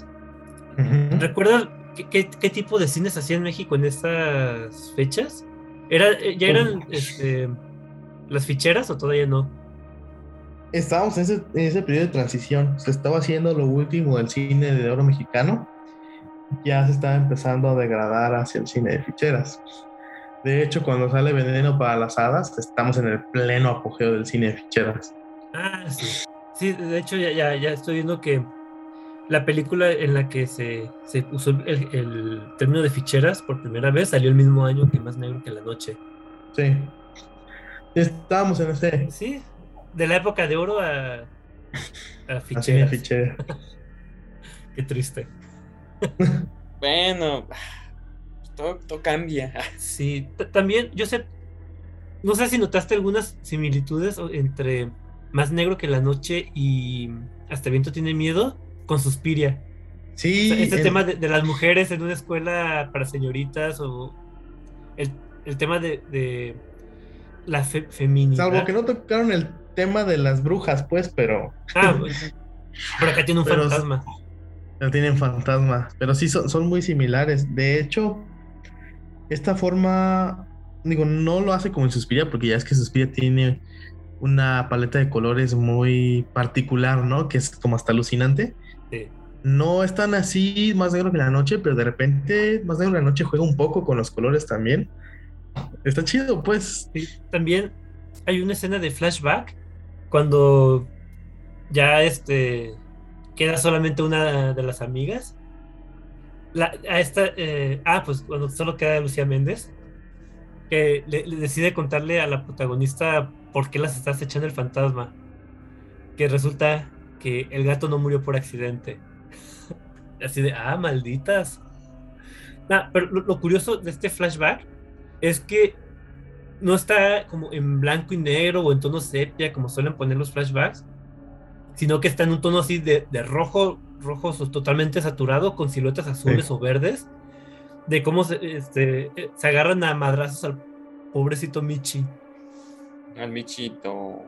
Ujú. ¿Recuerdas qué, qué- qué tipo de cines hacía en México en esas fechas? ¿Era, eh, ¿Ya eran este, las ficheras o todavía no? Estábamos en ese, en ese periodo de transición. Se estaba haciendo lo último del cine de oro mexicano. Ya se estaba empezando a degradar hacia el cine de ficheras. De hecho, cuando sale Veneno para las Hadas, estamos en el pleno apogeo del cine de ficheras. Ah, sí. Sí, de hecho ya, ya, ya estoy viendo que la película en la que se, se usó el, el término de ficheras por primera vez salió el mismo año que Más Negro que la Noche. Sí. Estábamos en ese. Sí, de la época de oro a, a ficheras. fiché. Qué triste. Bueno, todo, todo cambia. Sí, también yo sé, no sé si notaste algunas similitudes entre Más negro que la noche y Hasta el viento tiene miedo con Suspiria. Sí, O sea, este tema de, de las mujeres en una escuela para señoritas o el, el tema de, de la fe, feminidad. salvo que no tocaron el tema de las brujas, pues, pero, Ah, pero acá tiene un Pero- fantasma. pero tienen fantasmas. Pero sí son, son muy similares. De hecho, esta forma, digo, no lo hace como en Suspiria, porque ya es que Suspiria tiene una paleta de colores muy particular, ¿no? Que es como hasta alucinante. Sí. No es tan así más negro que la noche, pero de repente más negro que la noche juega un poco con los colores también. Está chido, pues. También hay una escena de flashback cuando ya este queda solamente una de las amigas. A esta, eh, ah, pues cuando solo queda Lucía Méndez, que le, le decide contarle a la protagonista por qué las estás echando el fantasma. Que resulta que el gato no murió por accidente. Así de, ah, malditas. Nah, pero lo curioso de este flashback es que no está como en blanco y negro o en tono sepia como suelen poner los flashbacks, sino que está en un tono así de, de rojo, rojo totalmente saturado con siluetas azules Sí. o verdes, de cómo se, este, se agarran a madrazos al pobrecito Michi. Al bichito.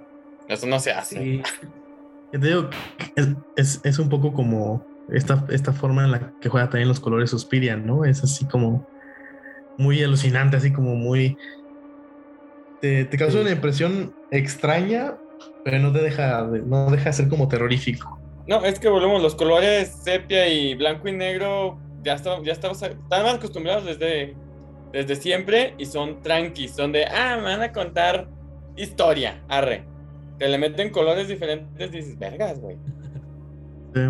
Eso no se hace. Sí, Te digo, es, es, es un poco como esta, esta forma en la que juega también los colores Suspiria, ¿no? Es así como muy alucinante, así como muy... Te, te causa Sí. una impresión extraña, pero no te deja, de- no deja de ser como terrorífico. No, es que volvemos, los colores sepia y blanco y negro ya, está- ya estamos tan más acostumbrados desde, desde siempre y son tranquis, son de, ah, me van a contar historia, arre. Que le meten colores diferentes y dices, vergas, güey.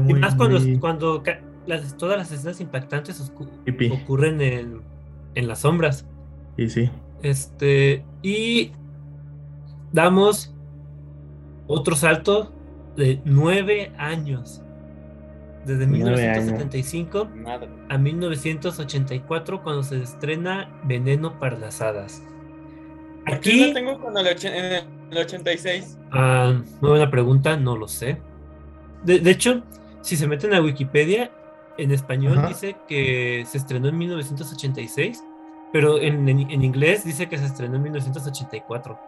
Y más cuando, muy cuando las, todas las escenas impactantes ocurren en, en las sombras. Y sí. Este, y damos otro salto de nueve años. Desde Nueve años. 1975 Madre. a 1984, cuando se estrena Veneno para las Hadas. Aquí tengo con el, en el 86. ah, muy buena pregunta, no lo sé. De, de hecho, si se meten a Wikipedia, en español Ajá. dice que se estrenó en 1986, pero en, en- en inglés dice que se estrenó en 1984.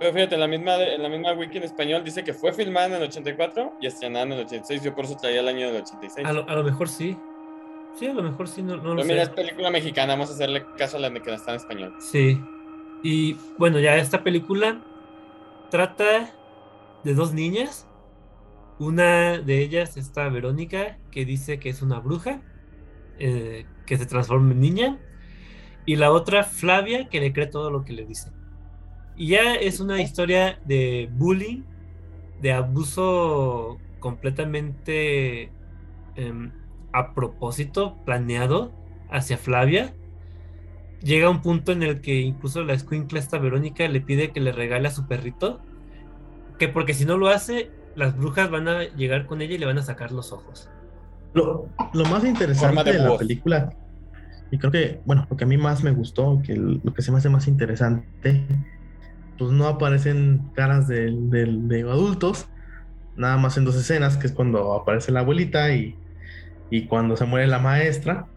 Pero fíjate, en la misma, en la misma wiki en español dice que fue filmada en el 84 y estrenada en el 86. Yo por eso traía el año del 86. A lo, a lo mejor sí. Sí, a lo mejor sí, no, no lo mira, es película mexicana, vamos a hacerle caso a la de que está en español. Sí. Y bueno, ya esta película trata de dos niñas. Una de ellas está Verónica, que dice que es una bruja, eh, que se transforma en niña. Y la otra, Flavia, que le cree todo lo que le dice. Y ya es una historia de bullying, de abuso completamente em, a propósito, planeado hacia Flavia. Llega un punto en el que incluso la escuincla esta Verónica le pide que le regale a su perrito, que porque si no lo hace, las brujas van a llegar con ella y le van a sacar los ojos. Lo, lo más interesante de de, la voz. película, y creo que, bueno, lo que a mí más me gustó, que el- lo que se me hace más interesante, pues no aparecen caras de, de- de adultos, nada más en dos escenas, que es cuando aparece la abuelita y, y cuando se muere la maestra.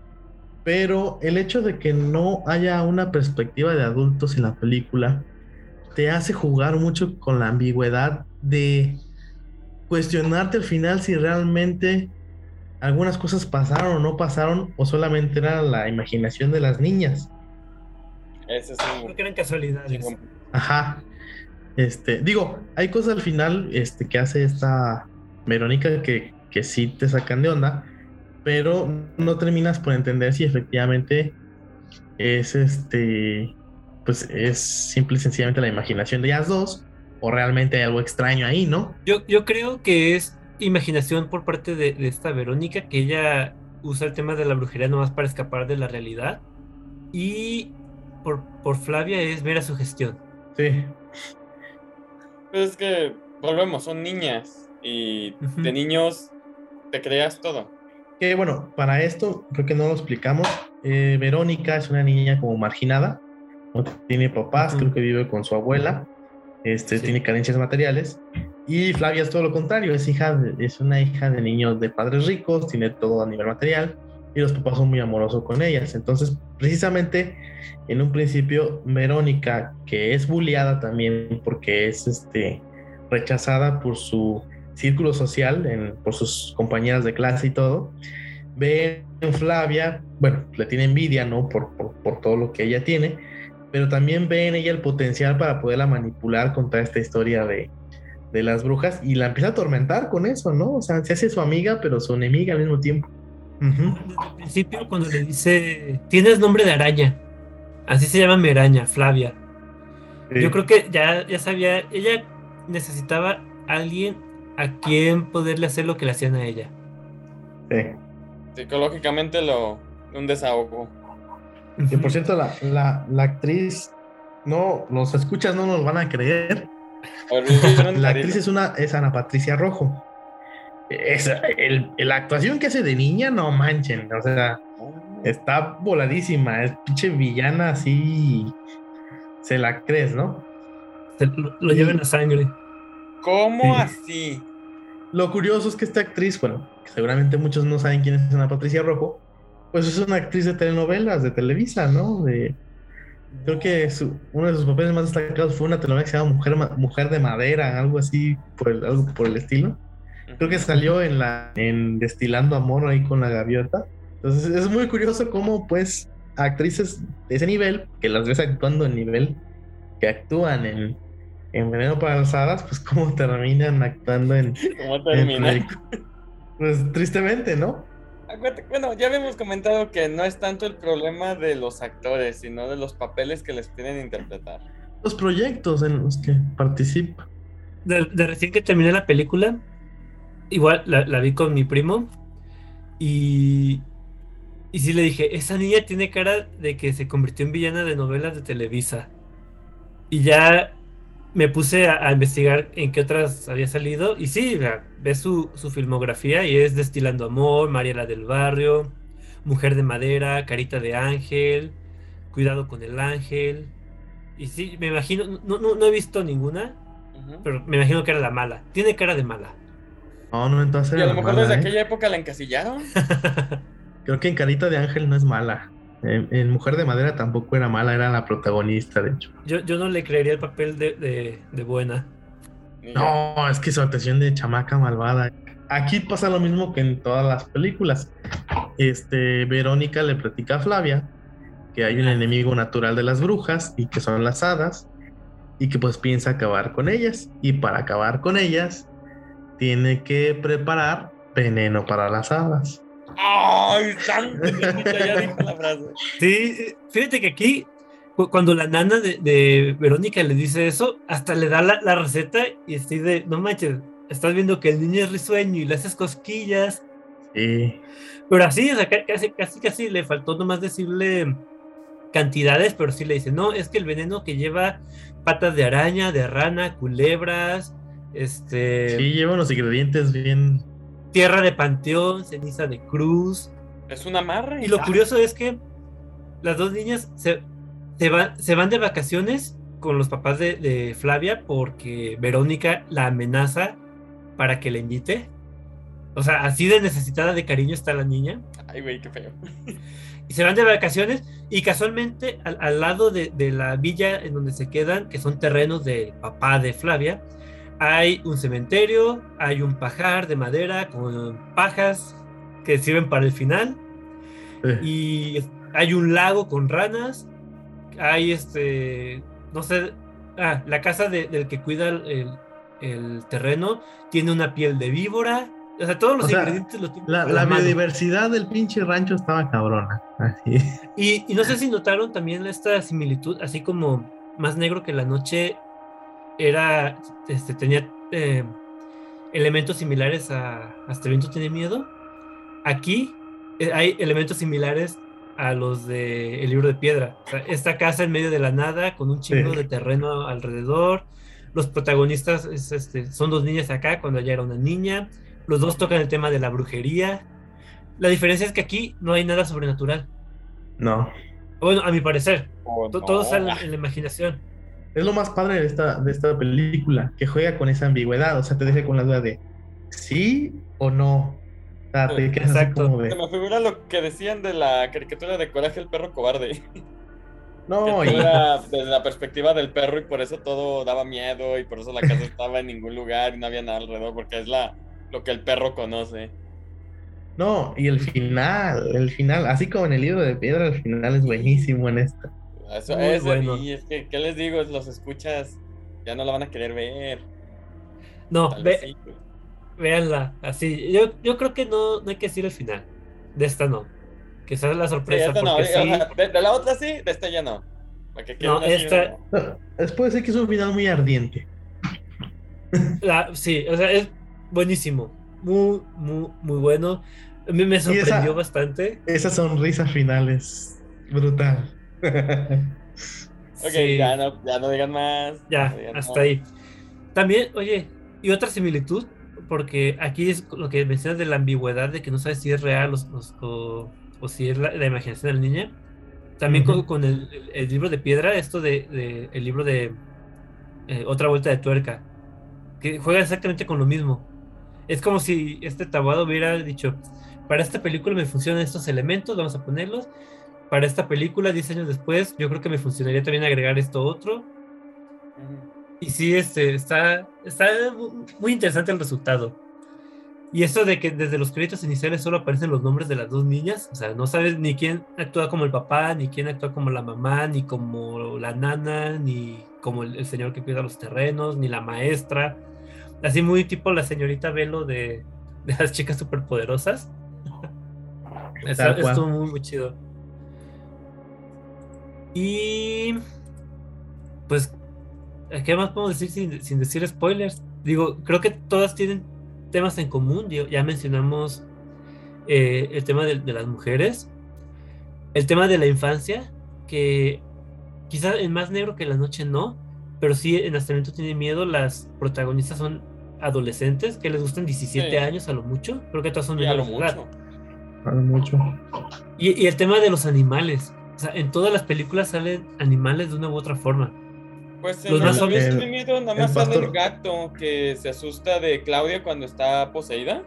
Pero el hecho de que no haya una perspectiva de adultos en la película te hace jugar mucho con la ambigüedad de cuestionarte al final si realmente algunas cosas pasaron o no pasaron o solamente era la imaginación de las niñas. Ese es un que eran casualidades. Ajá. Este, digo, hay cosas al final este, que hace esta Verónica que, que sí te sacan de onda, pero no terminas por entender si efectivamente es este, pues es simple y sencillamente la imaginación de ellas dos o realmente hay algo extraño ahí, ¿no? Yo, yo creo que es imaginación por parte de, de esta Verónica, que ella usa el tema de la brujería nomás para escapar de la realidad. Y por, por Flavia es mera sugestión. Sí. Pues es que volvemos, son niñas. y Ujú. de niños te creas todo. Que bueno, para esto creo que no lo explicamos. Eh, Verónica es una niña como marginada, no tiene papás, Ujú. creo que vive con su abuela, este, Sí. tiene carencias materiales. Y Flavia es todo lo contrario, es hija de- es una hija de niños de padres ricos, tiene todo a nivel material y los papás son muy amorosos con ellas. Entonces, precisamente en un principio, Verónica, que es bulliada también porque es este, rechazada por su círculo social, en- por sus compañeras de clase y todo, ve en Flavia, bueno, le tiene envidia, ¿no? Por, por, por todo lo que ella tiene, pero también ve en ella el potencial para poderla manipular contra esta historia de, de las brujas y la empieza a atormentar con eso, ¿no? O sea, se hace su amiga, pero su enemiga al mismo tiempo. Ujú. Desde el principio, cuando le dice, tienes nombre de araña, así se llama mi araña, Flavia. Yo creo que ya, ya sabía, ella necesitaba a alguien a quien poderle hacer lo que le hacían a ella. Sí. Psicológicamente lo un desahogo. Que por cierto, la, la, la actriz, no, los escuchas no nos van a creer. La actriz es una, es Ana Patricia Rojo. Es, el, la actuación que hace de niña, no manchen, o sea, está voladísima, es pinche villana así, se la crees, ¿no? Se lo, lo lleva en la sangre. ¿Cómo Sí. así? Lo curioso es que esta actriz, bueno, que seguramente muchos no saben quién es Ana Patricia Rojo, pues es una actriz de telenovelas, de Televisa, ¿no? De, creo que su- uno de sus papeles más destacados fue una telenovela que se llama Mujer, Mujer de Madera, algo así, por el, algo por el estilo. Creo que salió en la en Destilando Amor ahí con la gaviota. Entonces es muy curioso cómo pues actrices de ese nivel, que las ves actuando en nivel que actúan en, en Veneno para las Hadas, pues cómo terminan actuando en, ¿Cómo en termina? Freddy- Pues tristemente, ¿no? Acuérdate- Bueno, ya habíamos comentado que no es tanto el problema de los actores, sino de los papeles que les piden interpretar. Los proyectos en los que participa. De, de recién que terminé la película, igual la, la vi con mi primo y, y sí le dije, esa niña tiene cara de que se convirtió en villana de novelas de Televisa. Y ya me puse a, a investigar en qué otras había salido y sí, ves su, su filmografía y es Destilando Amor, Mariela del Barrio, Mujer de Madera, Carita de Ángel, Cuidado con el Ángel. Y sí, me imagino, no, no, no he visto ninguna, pero me imagino que era la mala. Tiene cara de mala. No, no, entonces Y a lo mejor mala, desde ¿eh? aquella época la encasillaron. Creo que en Carita de Ángel no es mala. En, en Mujer de Madera tampoco era mala, era la protagonista, de hecho. yo, yo no le creería el papel de, de- de buena. No, es que su actuación de chamaca malvada. Aquí pasa lo mismo que en todas las películas. Este, Verónica le platica a Flavia que hay un enemigo natural de las brujas y que son las hadas y que pues piensa acabar con ellas y para acabar con ellas tiene que preparar veneno para las hadas. ¡Ay, santo! Ya dijo la frase. Sí, fíjate que aquí, cu- cuando la nana de, de Verónica le dice eso, hasta le da la, la receta y estoy de, no manches, estás viendo que el niño es risueño y le haces cosquillas. Sí. Pero así, o sea, ca- casi, casi, casi le faltó nomás decirle cantidades, pero sí le dice, no, es que el veneno que lleva patas de araña, de rana, culebras, este, Sí, lleva unos ingredientes bien. Tierra de panteón, ceniza de cruz. Es un amarre. Y lo Ah, curioso es que las dos niñas se, se, van, se van de vacaciones con los papás de, de Flavia porque Verónica la amenaza para que la invite. O sea, así de necesitada de cariño está la niña. Ay, güey, qué feo. Y se van de vacaciones y casualmente al, al lado de, de la villa en donde se quedan, que son terrenos del papá de Flavia, hay un cementerio, hay un pajar de madera con pajas que sirven para el final eh, y hay un lago con ranas, hay este, no sé, ah, la casa de- del que cuida el, el- terreno tiene una piel de víbora, o sea, todos los O sea, ingredientes los tiene La, la biodiversidad del pinche rancho estaba cabrona. Así. Y, y no sé si notaron también esta similitud, así como más negro que la noche era, este, tenía eh, elementos similares a Hasta el viento tiene miedo. Aquí eh, hay elementos similares a los de El libro de piedra. O sea, esta casa en medio de la nada, con un chingo Sí. de terreno alrededor, Los protagonistas este, son dos niñas acá cuando ella era una niña. Los dos tocan el tema de la brujería. La diferencia es que aquí no hay nada sobrenatural. No. Bueno, a mi parecer. Oh, no. Todo sale en la imaginación. Es lo más padre de esta, de esta película, que juega con esa ambigüedad, o sea, te deja con la duda de sí o no. O sea, te Exacto. como Se de me figura lo que decían de la caricatura de Coraje el perro cobarde. no, que y, era desde la perspectiva del perro y por eso todo daba miedo y por eso la casa estaba en ningún lugar y no había nada alrededor porque es la lo que el perro conoce. no, y el final, el final, así como en el libro de piedra, el final es buenísimo en esta. Eso Muy es, bueno. y es que, ¿qué les digo? Los escuchas, ya no la van a querer ver. No, ve, sí, véanla. Así. Yo, yo creo que no, no hay que decir el final. De esta no. Que sea la Sí, sorpresa. esta no, sí. sea, de, de la otra sí, de esta ya no. No, esta- no. Ser que es un final muy ardiente. La- sí, o sea, es buenísimo. Muy, muy, muy bueno. A mí me esa- sorprendió bastante. Esa sonrisa final es brutal. Ok, Sí. ya, no, ya no digan más. Ya, no digan hasta más. ahí. También, oye, y otra similitud, porque aquí es lo que mencionas de la ambigüedad de que no sabes si es real o, o- o- o si es la, la imaginación de la niña. También con, Ujú. con el, el libro de piedra, esto de, de- el libro de eh, Otra Vuelta de Tuerca, que juega exactamente con lo mismo. Es como si este tabuado hubiera dicho, para esta película me funcionan estos elementos, vamos a ponerlos. Para esta película, 10 años después, yo creo que me funcionaría también agregar esto otro. Y sí, este, está, está mu- muy interesante el resultado. Y eso de que desde los créditos iniciales solo aparecen los nombres de las dos niñas, o sea, no sabes ni quién actúa como el papá, ni quién actúa como la mamá, ni como la nana, ni como el, el señor que cuida los terrenos, ni la maestra. Así muy tipo la señorita Velo de, de las chicas superpoderosas. Está-. Estuvo muy, muy chido. Y pues, ¿qué más podemos decir sin, sin decir spoilers? Digo, creo que todas tienen temas en común. Digo, Ya mencionamos eh, el tema de, de las mujeres, el tema de la infancia, que quizás en Más Negro que la Noche no, pero sí en Nacimiento tiene miedo. Las protagonistas son adolescentes que les gustan 17 Sí. años a lo mucho. Creo que todas son Y a lo menores de edad. mucho. Vale mucho. Y, y el tema de los animales. O sea, en todas las películas salen animales de una u otra forma. Pues en Los el más tiene miedo, nada el más sale el gato que se asusta de Claudia cuando está poseída.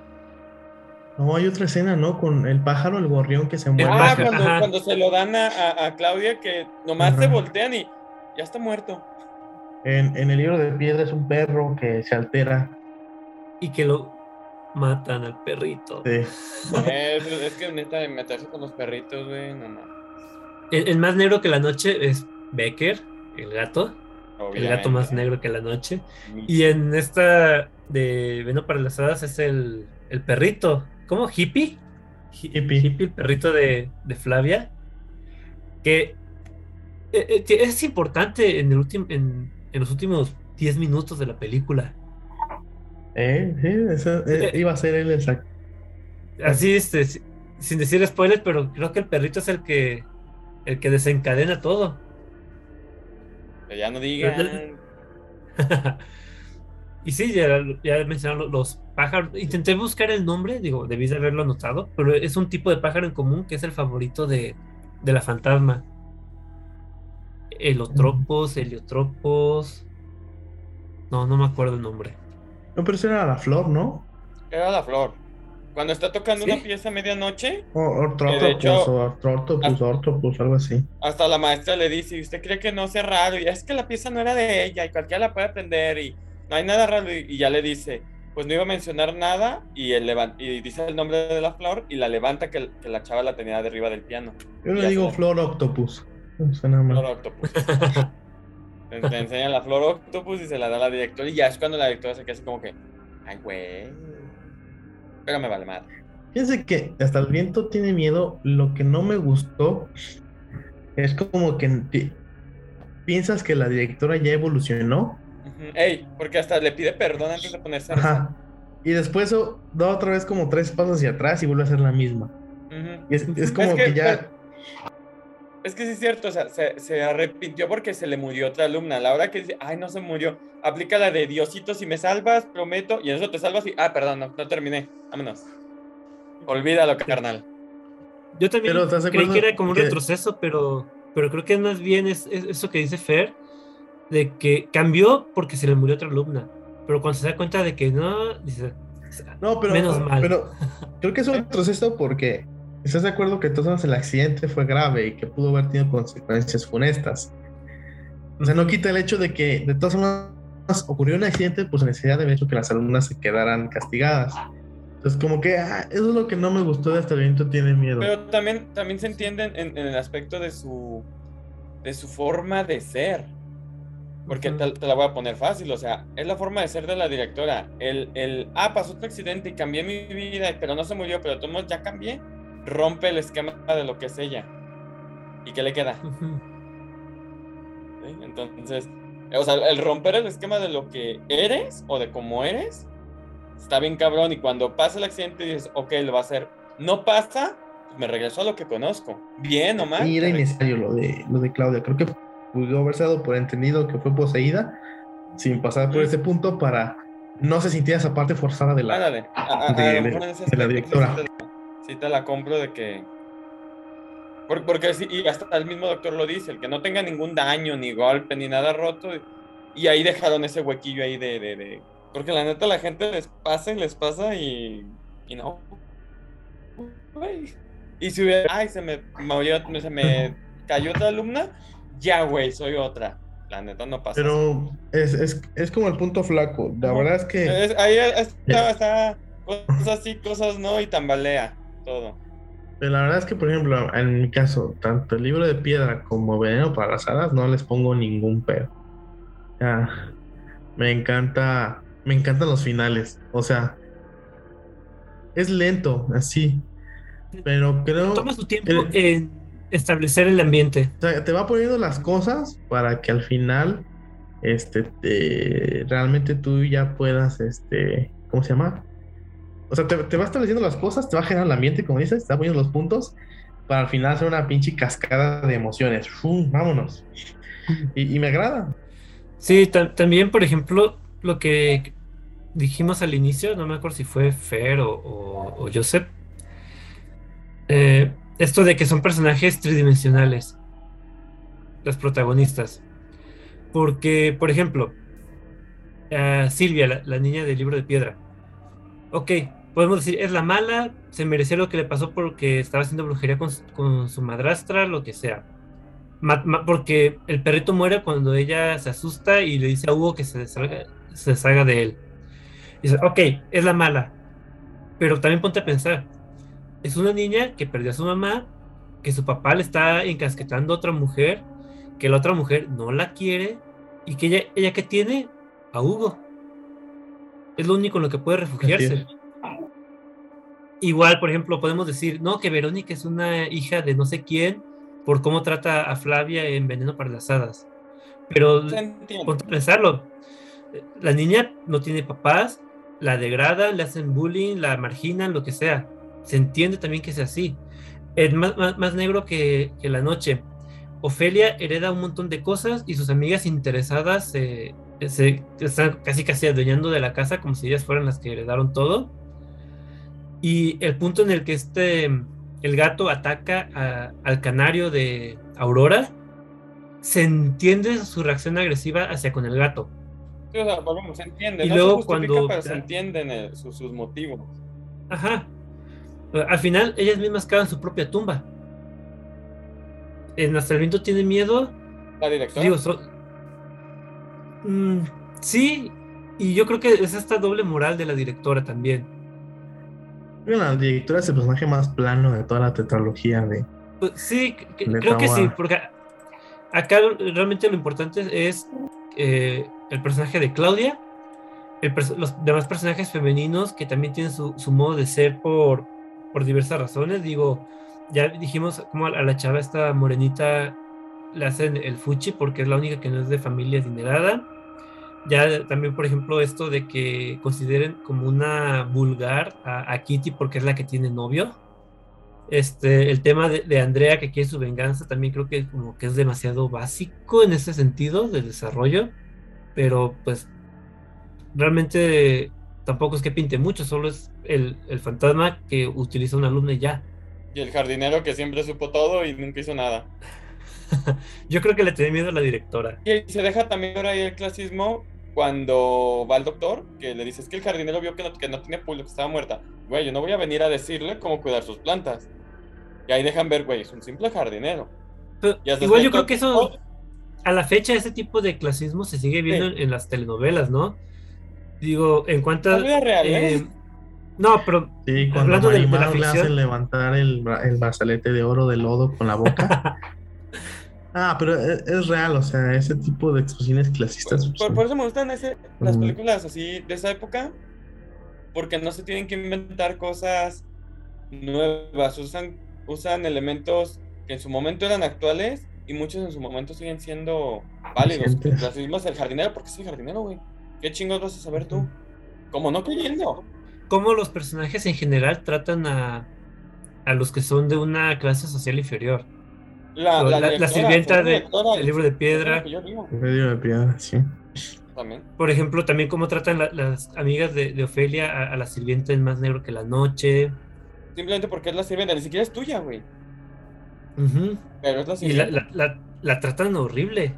No, hay otra escena, ¿no? Con el pájaro, el gorrión que se muere. Ah, cuando, cuando se lo dan a, a- a Claudia que nomás Ajá. se voltean y ya está muerto. En, en el libro de piedra es un perro que se altera. Y que lo matan al perrito. Sí. Es, es que neta, meterse con los perritos, güey, no mames. El, el más negro que la noche es Becker, el gato. El gato más negro que la noche. Y en esta de Veno para las Hadas es el, el perrito. ¿Cómo? ¿Hippie? Hi- Hippie. el perrito de, de Flavia. Que eh, eh, que es importante en, el último en, en los últimos 10 minutos de la película. Eh, sí, eso, eh, iba a ser él exacto. Así, este, si- sin decir spoilers, pero creo que el perrito es el que el que desencadena todo. Ya no digan. y sí, ya, ya mencionaron los pájaros. Intenté buscar el nombre, digo, debí de haberlo anotado, pero es un tipo de pájaro en común que es el favorito de, de la fantasma. Helotropos, heliotropos. No, no me acuerdo el nombre. No, pero eso era la flor, ¿no? Era la flor. Cuando está tocando ¿Sí? una pieza a medianoche, O ortrótopus, de hecho- o ortrótopus, ortopus, algo así. hasta la maestra le dice, ¿y usted cree que no sea raro? Y es que la pieza no era de ella y cualquiera la puede aprender y no hay nada raro. Y, y ya le dice, pues no iba a mencionar nada y, él y dice el nombre de la flor y la levanta que, que la chava la tenía de arriba del piano. Yo le digo flor octopus. No suena Flor octopus. le, le enseña la flor octopus y se la da a la directora y ya es cuando la directora se queda así como que, ay güey. Pero me vale madre. Fíjense que hasta el viento tiene miedo. Lo que no me gustó es como que pi- piensas que la directora ya evolucionó. Ey, porque hasta le pide perdón antes de ponerse a. Ajá. Y después da otra vez como tres pasos hacia atrás y vuelve a ser la misma. Es, es como Es que, que, ya. Es que sí es cierto, o sea, se, se, arrepintió porque se le murió otra alumna. La hora que dice, ay, no se murió, aplica la de Diosito, si me salvas, prometo, y en eso te salvas y, ah, perdón, no, no terminé, vámonos. Olvídalo, carnal. Yo también creí que era como un retroceso, pero, pero creo que más bien es, eso que dice Fer, de que cambió porque se le murió otra alumna. Pero cuando se da cuenta de que no, dice, no, pero, menos mal. Pero creo que es un retroceso porque ¿Estás de acuerdo que entonces el accidente fue grave y que pudo haber tenido consecuencias funestas? O sea, no quita el hecho de que de todas formas ocurrió un accidente, pues necesidad de hecho que las alumnas se quedaran castigadas. Entonces, como que ah, eso es lo que no me gustó de este evento, tiene miedo. Pero también, también se entiende en, el aspecto de su, de su forma de ser. Porque te, la voy a poner fácil, o sea, es la forma de ser de la directora. El, el ah, pasó otro accidente y cambié mi vida, pero no se murió, pero todos ya cambié rompe el esquema de lo que es ella. ¿Y qué le queda? Entonces, o sea, el romper el esquema de lo que eres o de cómo eres, está bien cabrón. Y cuando pasa el accidente dices, ok, lo va a hacer. No pasa, me regreso a lo que conozco. Bien o mal. Y era innecesario lo de, lo de Claudia. Creo que pudo haberse dado por entendido que fue poseída sin pasar por ese punto para no se sintiera esa parte forzada de la, de, la directora sí te la compro de que... Porque, y hasta el mismo doctor lo dice, el que no tenga ningún daño, ni golpe, ni nada roto. Y ahí dejaron ese huequillo ahí de... de, Porque la neta la gente les pasa y les pasa y... Y no. Y si hubiera... Ay, se me, se me cayó otra alumna. Ya, güey, soy otra. La neta no pasa. Pero es, es, es, como el punto flaco. La verdad es que... ahí está, está, cosas así, cosas no, y tambalea todo. Pero la verdad es que, por ejemplo, en mi caso, tanto el libro de piedra como Veneno para las hadas no les pongo ningún pero. me encanta, me encantan los finales. O sea, es lento, así. Pero creo. Toma su tiempo en establecer el ambiente. O sea, te va poniendo las cosas para que al final, este, realmente tú ya puedas, este, ¿cómo se llama? O sea, te, te, va estableciendo las cosas, te va a generar el ambiente, como dices, te va poniendo los puntos para al final hacer una pinche cascada de emociones. vámonos. Y, me agrada. Sí, también, por ejemplo, lo que dijimos al inicio, no me acuerdo si fue Fer o, Joseph, eh, esto de que son personajes tridimensionales, los protagonistas. Porque, por ejemplo, Silvia, la niña del libro de piedra, ok, podemos decir, es la mala, se merecía lo que le pasó porque estaba haciendo brujería con, su madrastra, lo que sea. porque el perrito muere cuando ella se asusta y le dice a Hugo que se salga, se salga de él. dice, ok, es la mala. Pero también ponte a pensar, es una niña que perdió a su mamá, que su papá le está encasquetando a otra mujer, que la otra mujer no la quiere y que ella, ella que tiene a Hugo. Es lo único en lo que puede refugiarse. Igual, por ejemplo, podemos decir, no, que Verónica es una hija de no sé quién por cómo trata a Flavia en Veneno para las Hadas. Pero, a pensarlo, la niña no tiene papás, la degradan, le hacen bullying, la marginan, lo que sea. Se entiende también que sea así. Es más, más, negro que, la noche. Ofelia hereda un montón de cosas y sus amigas interesadas se están casi casi adueñando de la casa como si ellas fueran las que heredaron todo y el punto en el que este, el gato ataca al canario de Aurora, se entiende su reacción agresiva hacia con el gato. Sí, o sea, se entiende. Y luego cuando... se entienden eh, sus, motivos. Ajá. Al final, ellas mismas cavan su propia tumba. En Hasta el viento tiene miedo. La directora. Mm, sí, y yo creo que es esta doble moral de la directora también la directora es el personaje más plano de toda la tetralogía de. Pues sí, creo que sí, porque acá realmente lo importante es eh, el personaje de Claudia, los demás personajes femeninos que también tienen su, modo de ser por, por diversas razones. Digo, ya dijimos como a la chava esta morenita le hacen el fuchi porque es la única que no es de familia adinerada ya también, por ejemplo, esto de que consideren como una vulgar a, Kitty porque es la que tiene novio. Este, el tema de, de Andrea que quiere su venganza también creo que como que es demasiado básico en ese sentido de desarrollo, pero pues realmente tampoco es que pinte mucho, solo es el, el fantasma que utiliza un alumno y ya. Y el jardinero que siempre supo todo y nunca hizo nada. Yo creo que le tenía miedo a la directora. Y se deja también ver ahí el clasismo cuando va el doctor, que le dice, es que el jardinero vio que no, que no tenía pulso, que estaba muerta. Güey, yo no voy a venir a decirle cómo cuidar sus plantas. Y ahí dejan ver, güey, es un simple jardinero. Pero igual yo cierto creo que eso, a la fecha, ese tipo de clasismo se sigue viendo Sí. en, en las telenovelas, ¿no? Digo, en cuanto La vida real, ¿eh? no, pero Sí, cuando Hablando de- de la Marimar le ficción. hacen levantar el, el brazalete de oro de lodo con la boca. ah, pero es, es real, o sea, ese tipo de expresiones clasistas. Por, pues, por eso me gustan ese, las películas así de esa época, porque no se tienen que inventar cosas nuevas, usan, usan elementos que en su momento eran actuales y muchos en su momento siguen siendo válidos. Clasismo es el jardinero, porque es el jardinero, güey. ¿Qué chingos vas a saber tú? Como no creyendo. cómo los personajes en general tratan a, a los que son de una clase social inferior. La, La- la directora, sirvienta de- del libro de piedra. digo, medio de piedra, sí. también. Por ejemplo, también cómo tratan la- las amigas de, de Ofelia a, a la sirvienta en Más Negro que la Noche. Simplemente porque es la sirvienta, ni siquiera es tuya, güey. Pero es la Y la, sirvienta. la- la- la tratan horrible.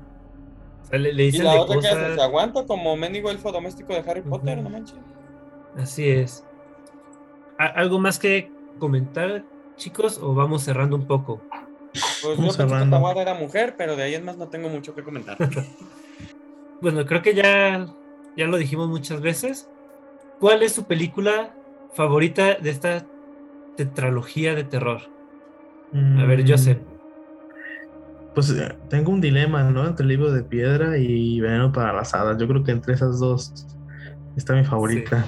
O sea, le, le Y la de otra que hace, se aguanta como mendigo elfo doméstico de Harry Potter, no manches. Así es. ¿A- ¿Algo más que comentar, chicos? ¿O vamos cerrando un poco? Pues Vamos yo pensé que. Tawada era mujer, pero de ahí en más no tengo mucho que comentar. Bueno, creo que ya, ya lo dijimos muchas veces. ¿Cuál es su película favorita de esta tetralogía de terror? A ver, Mm, Joseph. Pues eh, tengo un dilema, ¿no? Entre el libro de piedra y Veneno para las hadas. Yo creo que entre esas dos está mi favorita.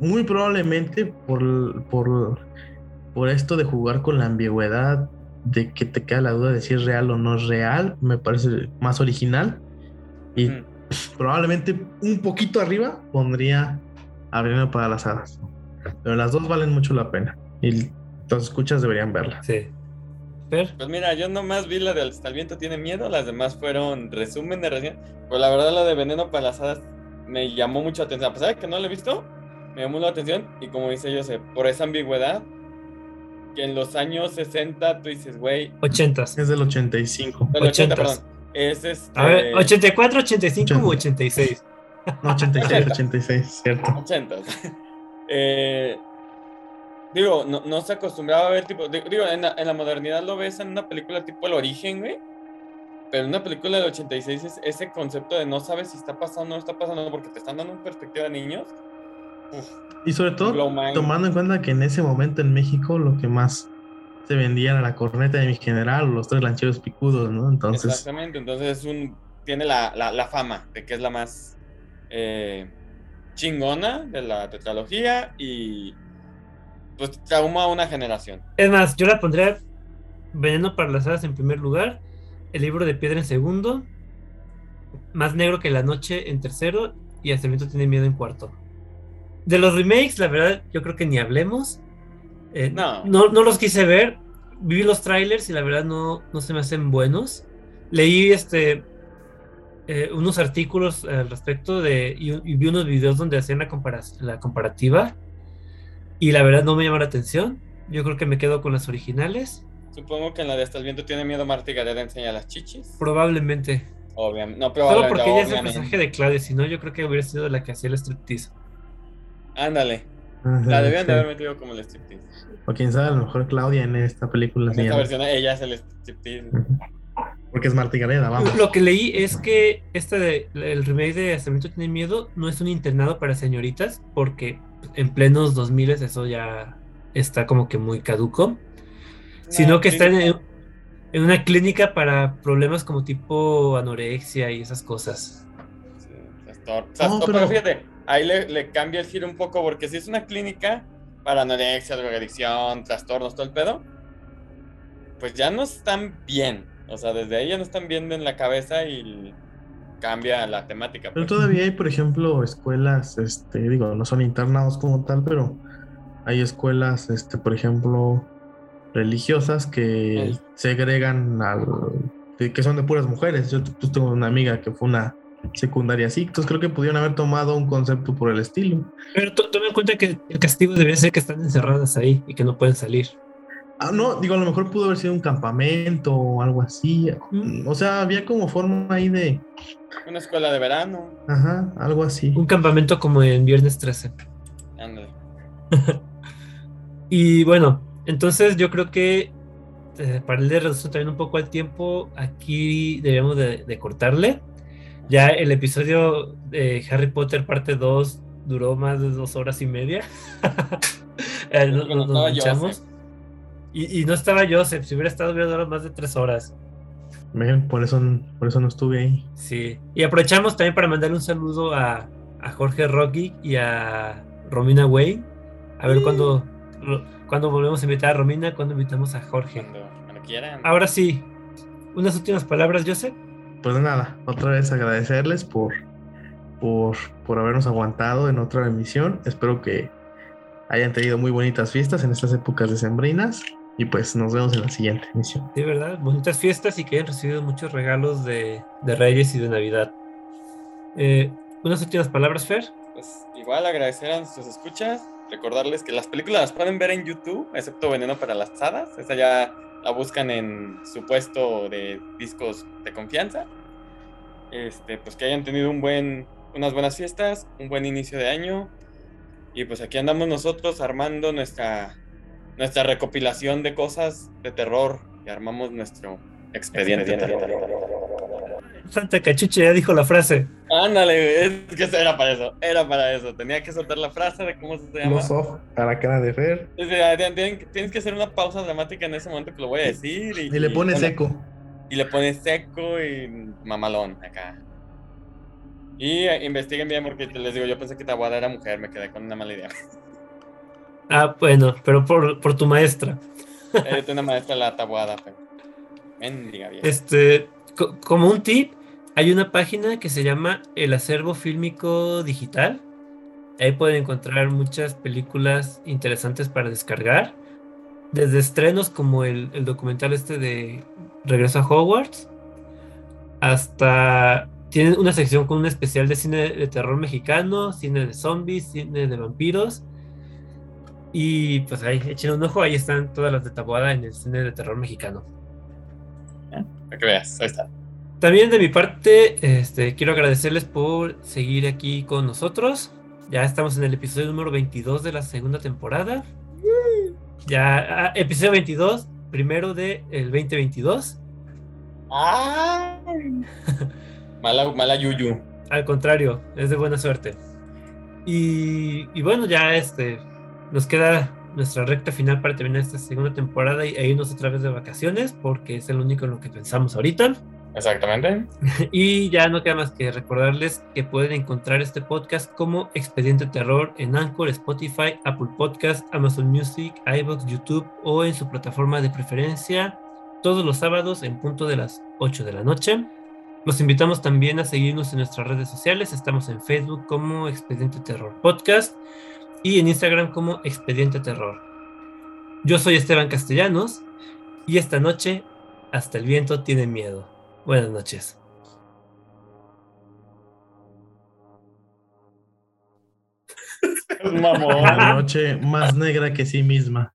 Muy probablemente por, por, por esto de jugar con la ambigüedad, de que te queda la duda de si es real o no es real, me parece más original. Y Mm. probablemente un poquito arriba pondría a Veneno para las hadas. Pero las dos valen mucho la pena. Y los escuchas deberían verla. Sí. Per, Pues mira, yo nomás vi la de Hasta el viento tiene miedo, las demás fueron resumen de recién. Pues la verdad la de Veneno para las hadas me llamó mucho la atención. A pesar de que no la he visto, me llamó la atención. Y como dice Joseph, por esa ambigüedad, que en los años 60 tú dices, güey, ochentas. Es del 85. del 80, Ochentas. perdón. Es este. A ver, 84, 85 u 86. No, 86, 86, cierto. 80. Eh, digo, no, no se acostumbraba a ver tipo. di- Digo, en la, en la modernidad lo ves en una película tipo El Origen, güey. Pero en una película del 86 es ese concepto de no sabes si está pasando o no está pasando porque te están dando una perspectiva de niños. Y sobre todo, tomando en cuenta que en ese momento en México lo que más se vendía era la corneta de mi general o los tres lancheros picudos, ¿no? Entonces, exactamente. Entonces es un. Tiene la, la, la fama de que es la más eh, chingona de la tetralogía y. Pues trauma a una generación. Es más, yo la pondría Veneno para las hadas en primer lugar, El libro de piedra en segundo, Más negro que la noche en tercero y Hasta el viento tiene miedo en cuarto. De los remakes, la verdad, yo creo que ni hablemos. Eh, No. no. No los quise ver. Vi los trailers y la verdad no, no se me hacen buenos. Leí este eh, unos artículos al respecto de y, y vi unos videos donde hacían la, compara- la comparativa y la verdad no me llamó la atención. Yo creo que me quedo con las originales. Supongo que en la de Hasta el viento tiene miedo Marta Gareda enseña las chichis. Probablemente. Obviamente. No, Solo probablemente. porque ella es el personaje de Claudia, si no, yo creo que hubiera sido la que hacía el striptease. Ándale. La debían de haber metido como el striptease. o quién sabe, a lo mejor Claudia en esta película En esta ya- versión ella es el striptease. Porque es Marta y Gareda, vamos. Lo que leí es que este de, el remake de viento tiene miedo no es un internado para señoritas, porque en plenos 2000 eso ya está como que muy caduco, sino No, que sí, está en, en una clínica para problemas como tipo anorexia y esas cosas. sí, pero- pero fíjate, ahí le, le cambia el giro un poco porque si es una clínica para anorexia, drogadicción, trastornos, todo el pedo, pues ya no están bien. O sea, desde ahí ya no están bien en la cabeza y cambia la temática. Pero pues. todavía hay, por ejemplo, escuelas, este, digo, no son internados como tal, pero hay escuelas, este, por ejemplo, religiosas que Sí. segregan al que que son de puras mujeres. Yo pues, tengo una amiga que fue una secundaria así, entonces creo que pudieron haber tomado un concepto por el estilo. Pero to- toma en cuenta que el castigo debería ser que están encerradas ahí y que no pueden salir. Ah, no, digo, a lo mejor pudo haber sido un campamento o algo así. O sea, había como forma ahí de, Una escuela de verano. ajá, algo así. Un campamento como en Viernes 13. Ándale. Y bueno, entonces yo creo que eh, para el de reducir también un poco el tiempo, aquí debemos de, de cortarle. Ya el episodio de Harry Potter parte 2 duró más de dos horas y media. Eh, no- no no- nos estaba manchamos. Y, y no estaba Joseph, si hubiera estado hubiera durado más de tres horas. Ven, por eso, por eso no estuve ahí. Sí. Y aprovechamos también para mandarle un saludo a, a Jorge Rocky y a Romina Wayne. A ver cuándo, ro- cuándo volvemos a invitar a Romina, cuándo invitamos a Jorge. Cuando, cuando quieran. Ahora sí, unas últimas palabras, Joseph. Pues nada, otra vez agradecerles por, por, por habernos aguantado en otra emisión. Espero que hayan tenido muy bonitas fiestas en estas épocas decembrinas. Y pues nos vemos en la siguiente emisión. Sí, ¿verdad? Bonitas fiestas y que hayan recibido muchos regalos de, de Reyes y de Navidad. Eh, unas últimas palabras, Fer. Pues igual agradecer a sus escuchas. Recordarles que las películas las pueden ver en YouTube, excepto Veneno para las Hadas. Esa ya la buscan en su puesto de discos de confianza. Este, pues que hayan tenido un buen, unas buenas fiestas, un buen inicio de año. Y pues aquí andamos nosotros armando nuestra, nuestra recopilación de cosas de terror y armamos nuestro expediente. terror. Santa Cachucha ya dijo la frase. Ándale, güey, es que eso era para eso, era para eso. Tenía que soltar la frase de cómo se llama. Los ojos a la cara de Fer. Tien- tienes que hacer una pausa dramática en ese momento que lo voy a decir. Y, Y le pone bueno, seco. Y le pone seco y mamalón acá. Y eh, investiguen bien porque les digo, yo pensé que Tabuada era mujer, me quedé con una mala idea. Ah, bueno, pero por, por tu maestra. Eh, tengo una maestra la Tabuada, pero... Mendiga vieja. Este, co- como un tip, hay una página que se llama El Acervo Fílmico Digital. Ahí pueden encontrar muchas películas interesantes para descargar. Desde estrenos como el, el documental este de Regreso a Hogwarts. Hasta... Tienen una sección con un especial de cine de terror mexicano, cine de zombies, cine de vampiros. Y pues ahí, echen un ojo, ahí están todas las de Taboada en el cine de terror mexicano. Para que veas, ahí está. También de mi parte, este, quiero agradecerles por seguir aquí con nosotros. Ya estamos en el episodio número 22 de la segunda temporada. Ya, ah, episodio 22, primero del 2022. Mala, mala yuyu. Al contrario, es de buena suerte. Y, y bueno, ya este, nos queda nuestra recta final para terminar esta segunda temporada y, e irnos otra vez de vacaciones, porque es el único en lo que pensamos ahorita. Exactamente. Y ya no queda más que recordarles que pueden encontrar este podcast como Expediente Terror en Anchor, Spotify, Apple Podcast, Amazon Music, iVoox, YouTube o en su plataforma de preferencia todos los sábados en punto de las 8 de la noche. Los invitamos también a seguirnos en nuestras redes sociales. Estamos en Facebook como Expediente Terror Podcast y en Instagram como Expediente Terror. Yo soy Esteban Castellanos y esta noche hasta el viento tiene miedo. Buenas noches. Mamón. La noche más negra que sí misma.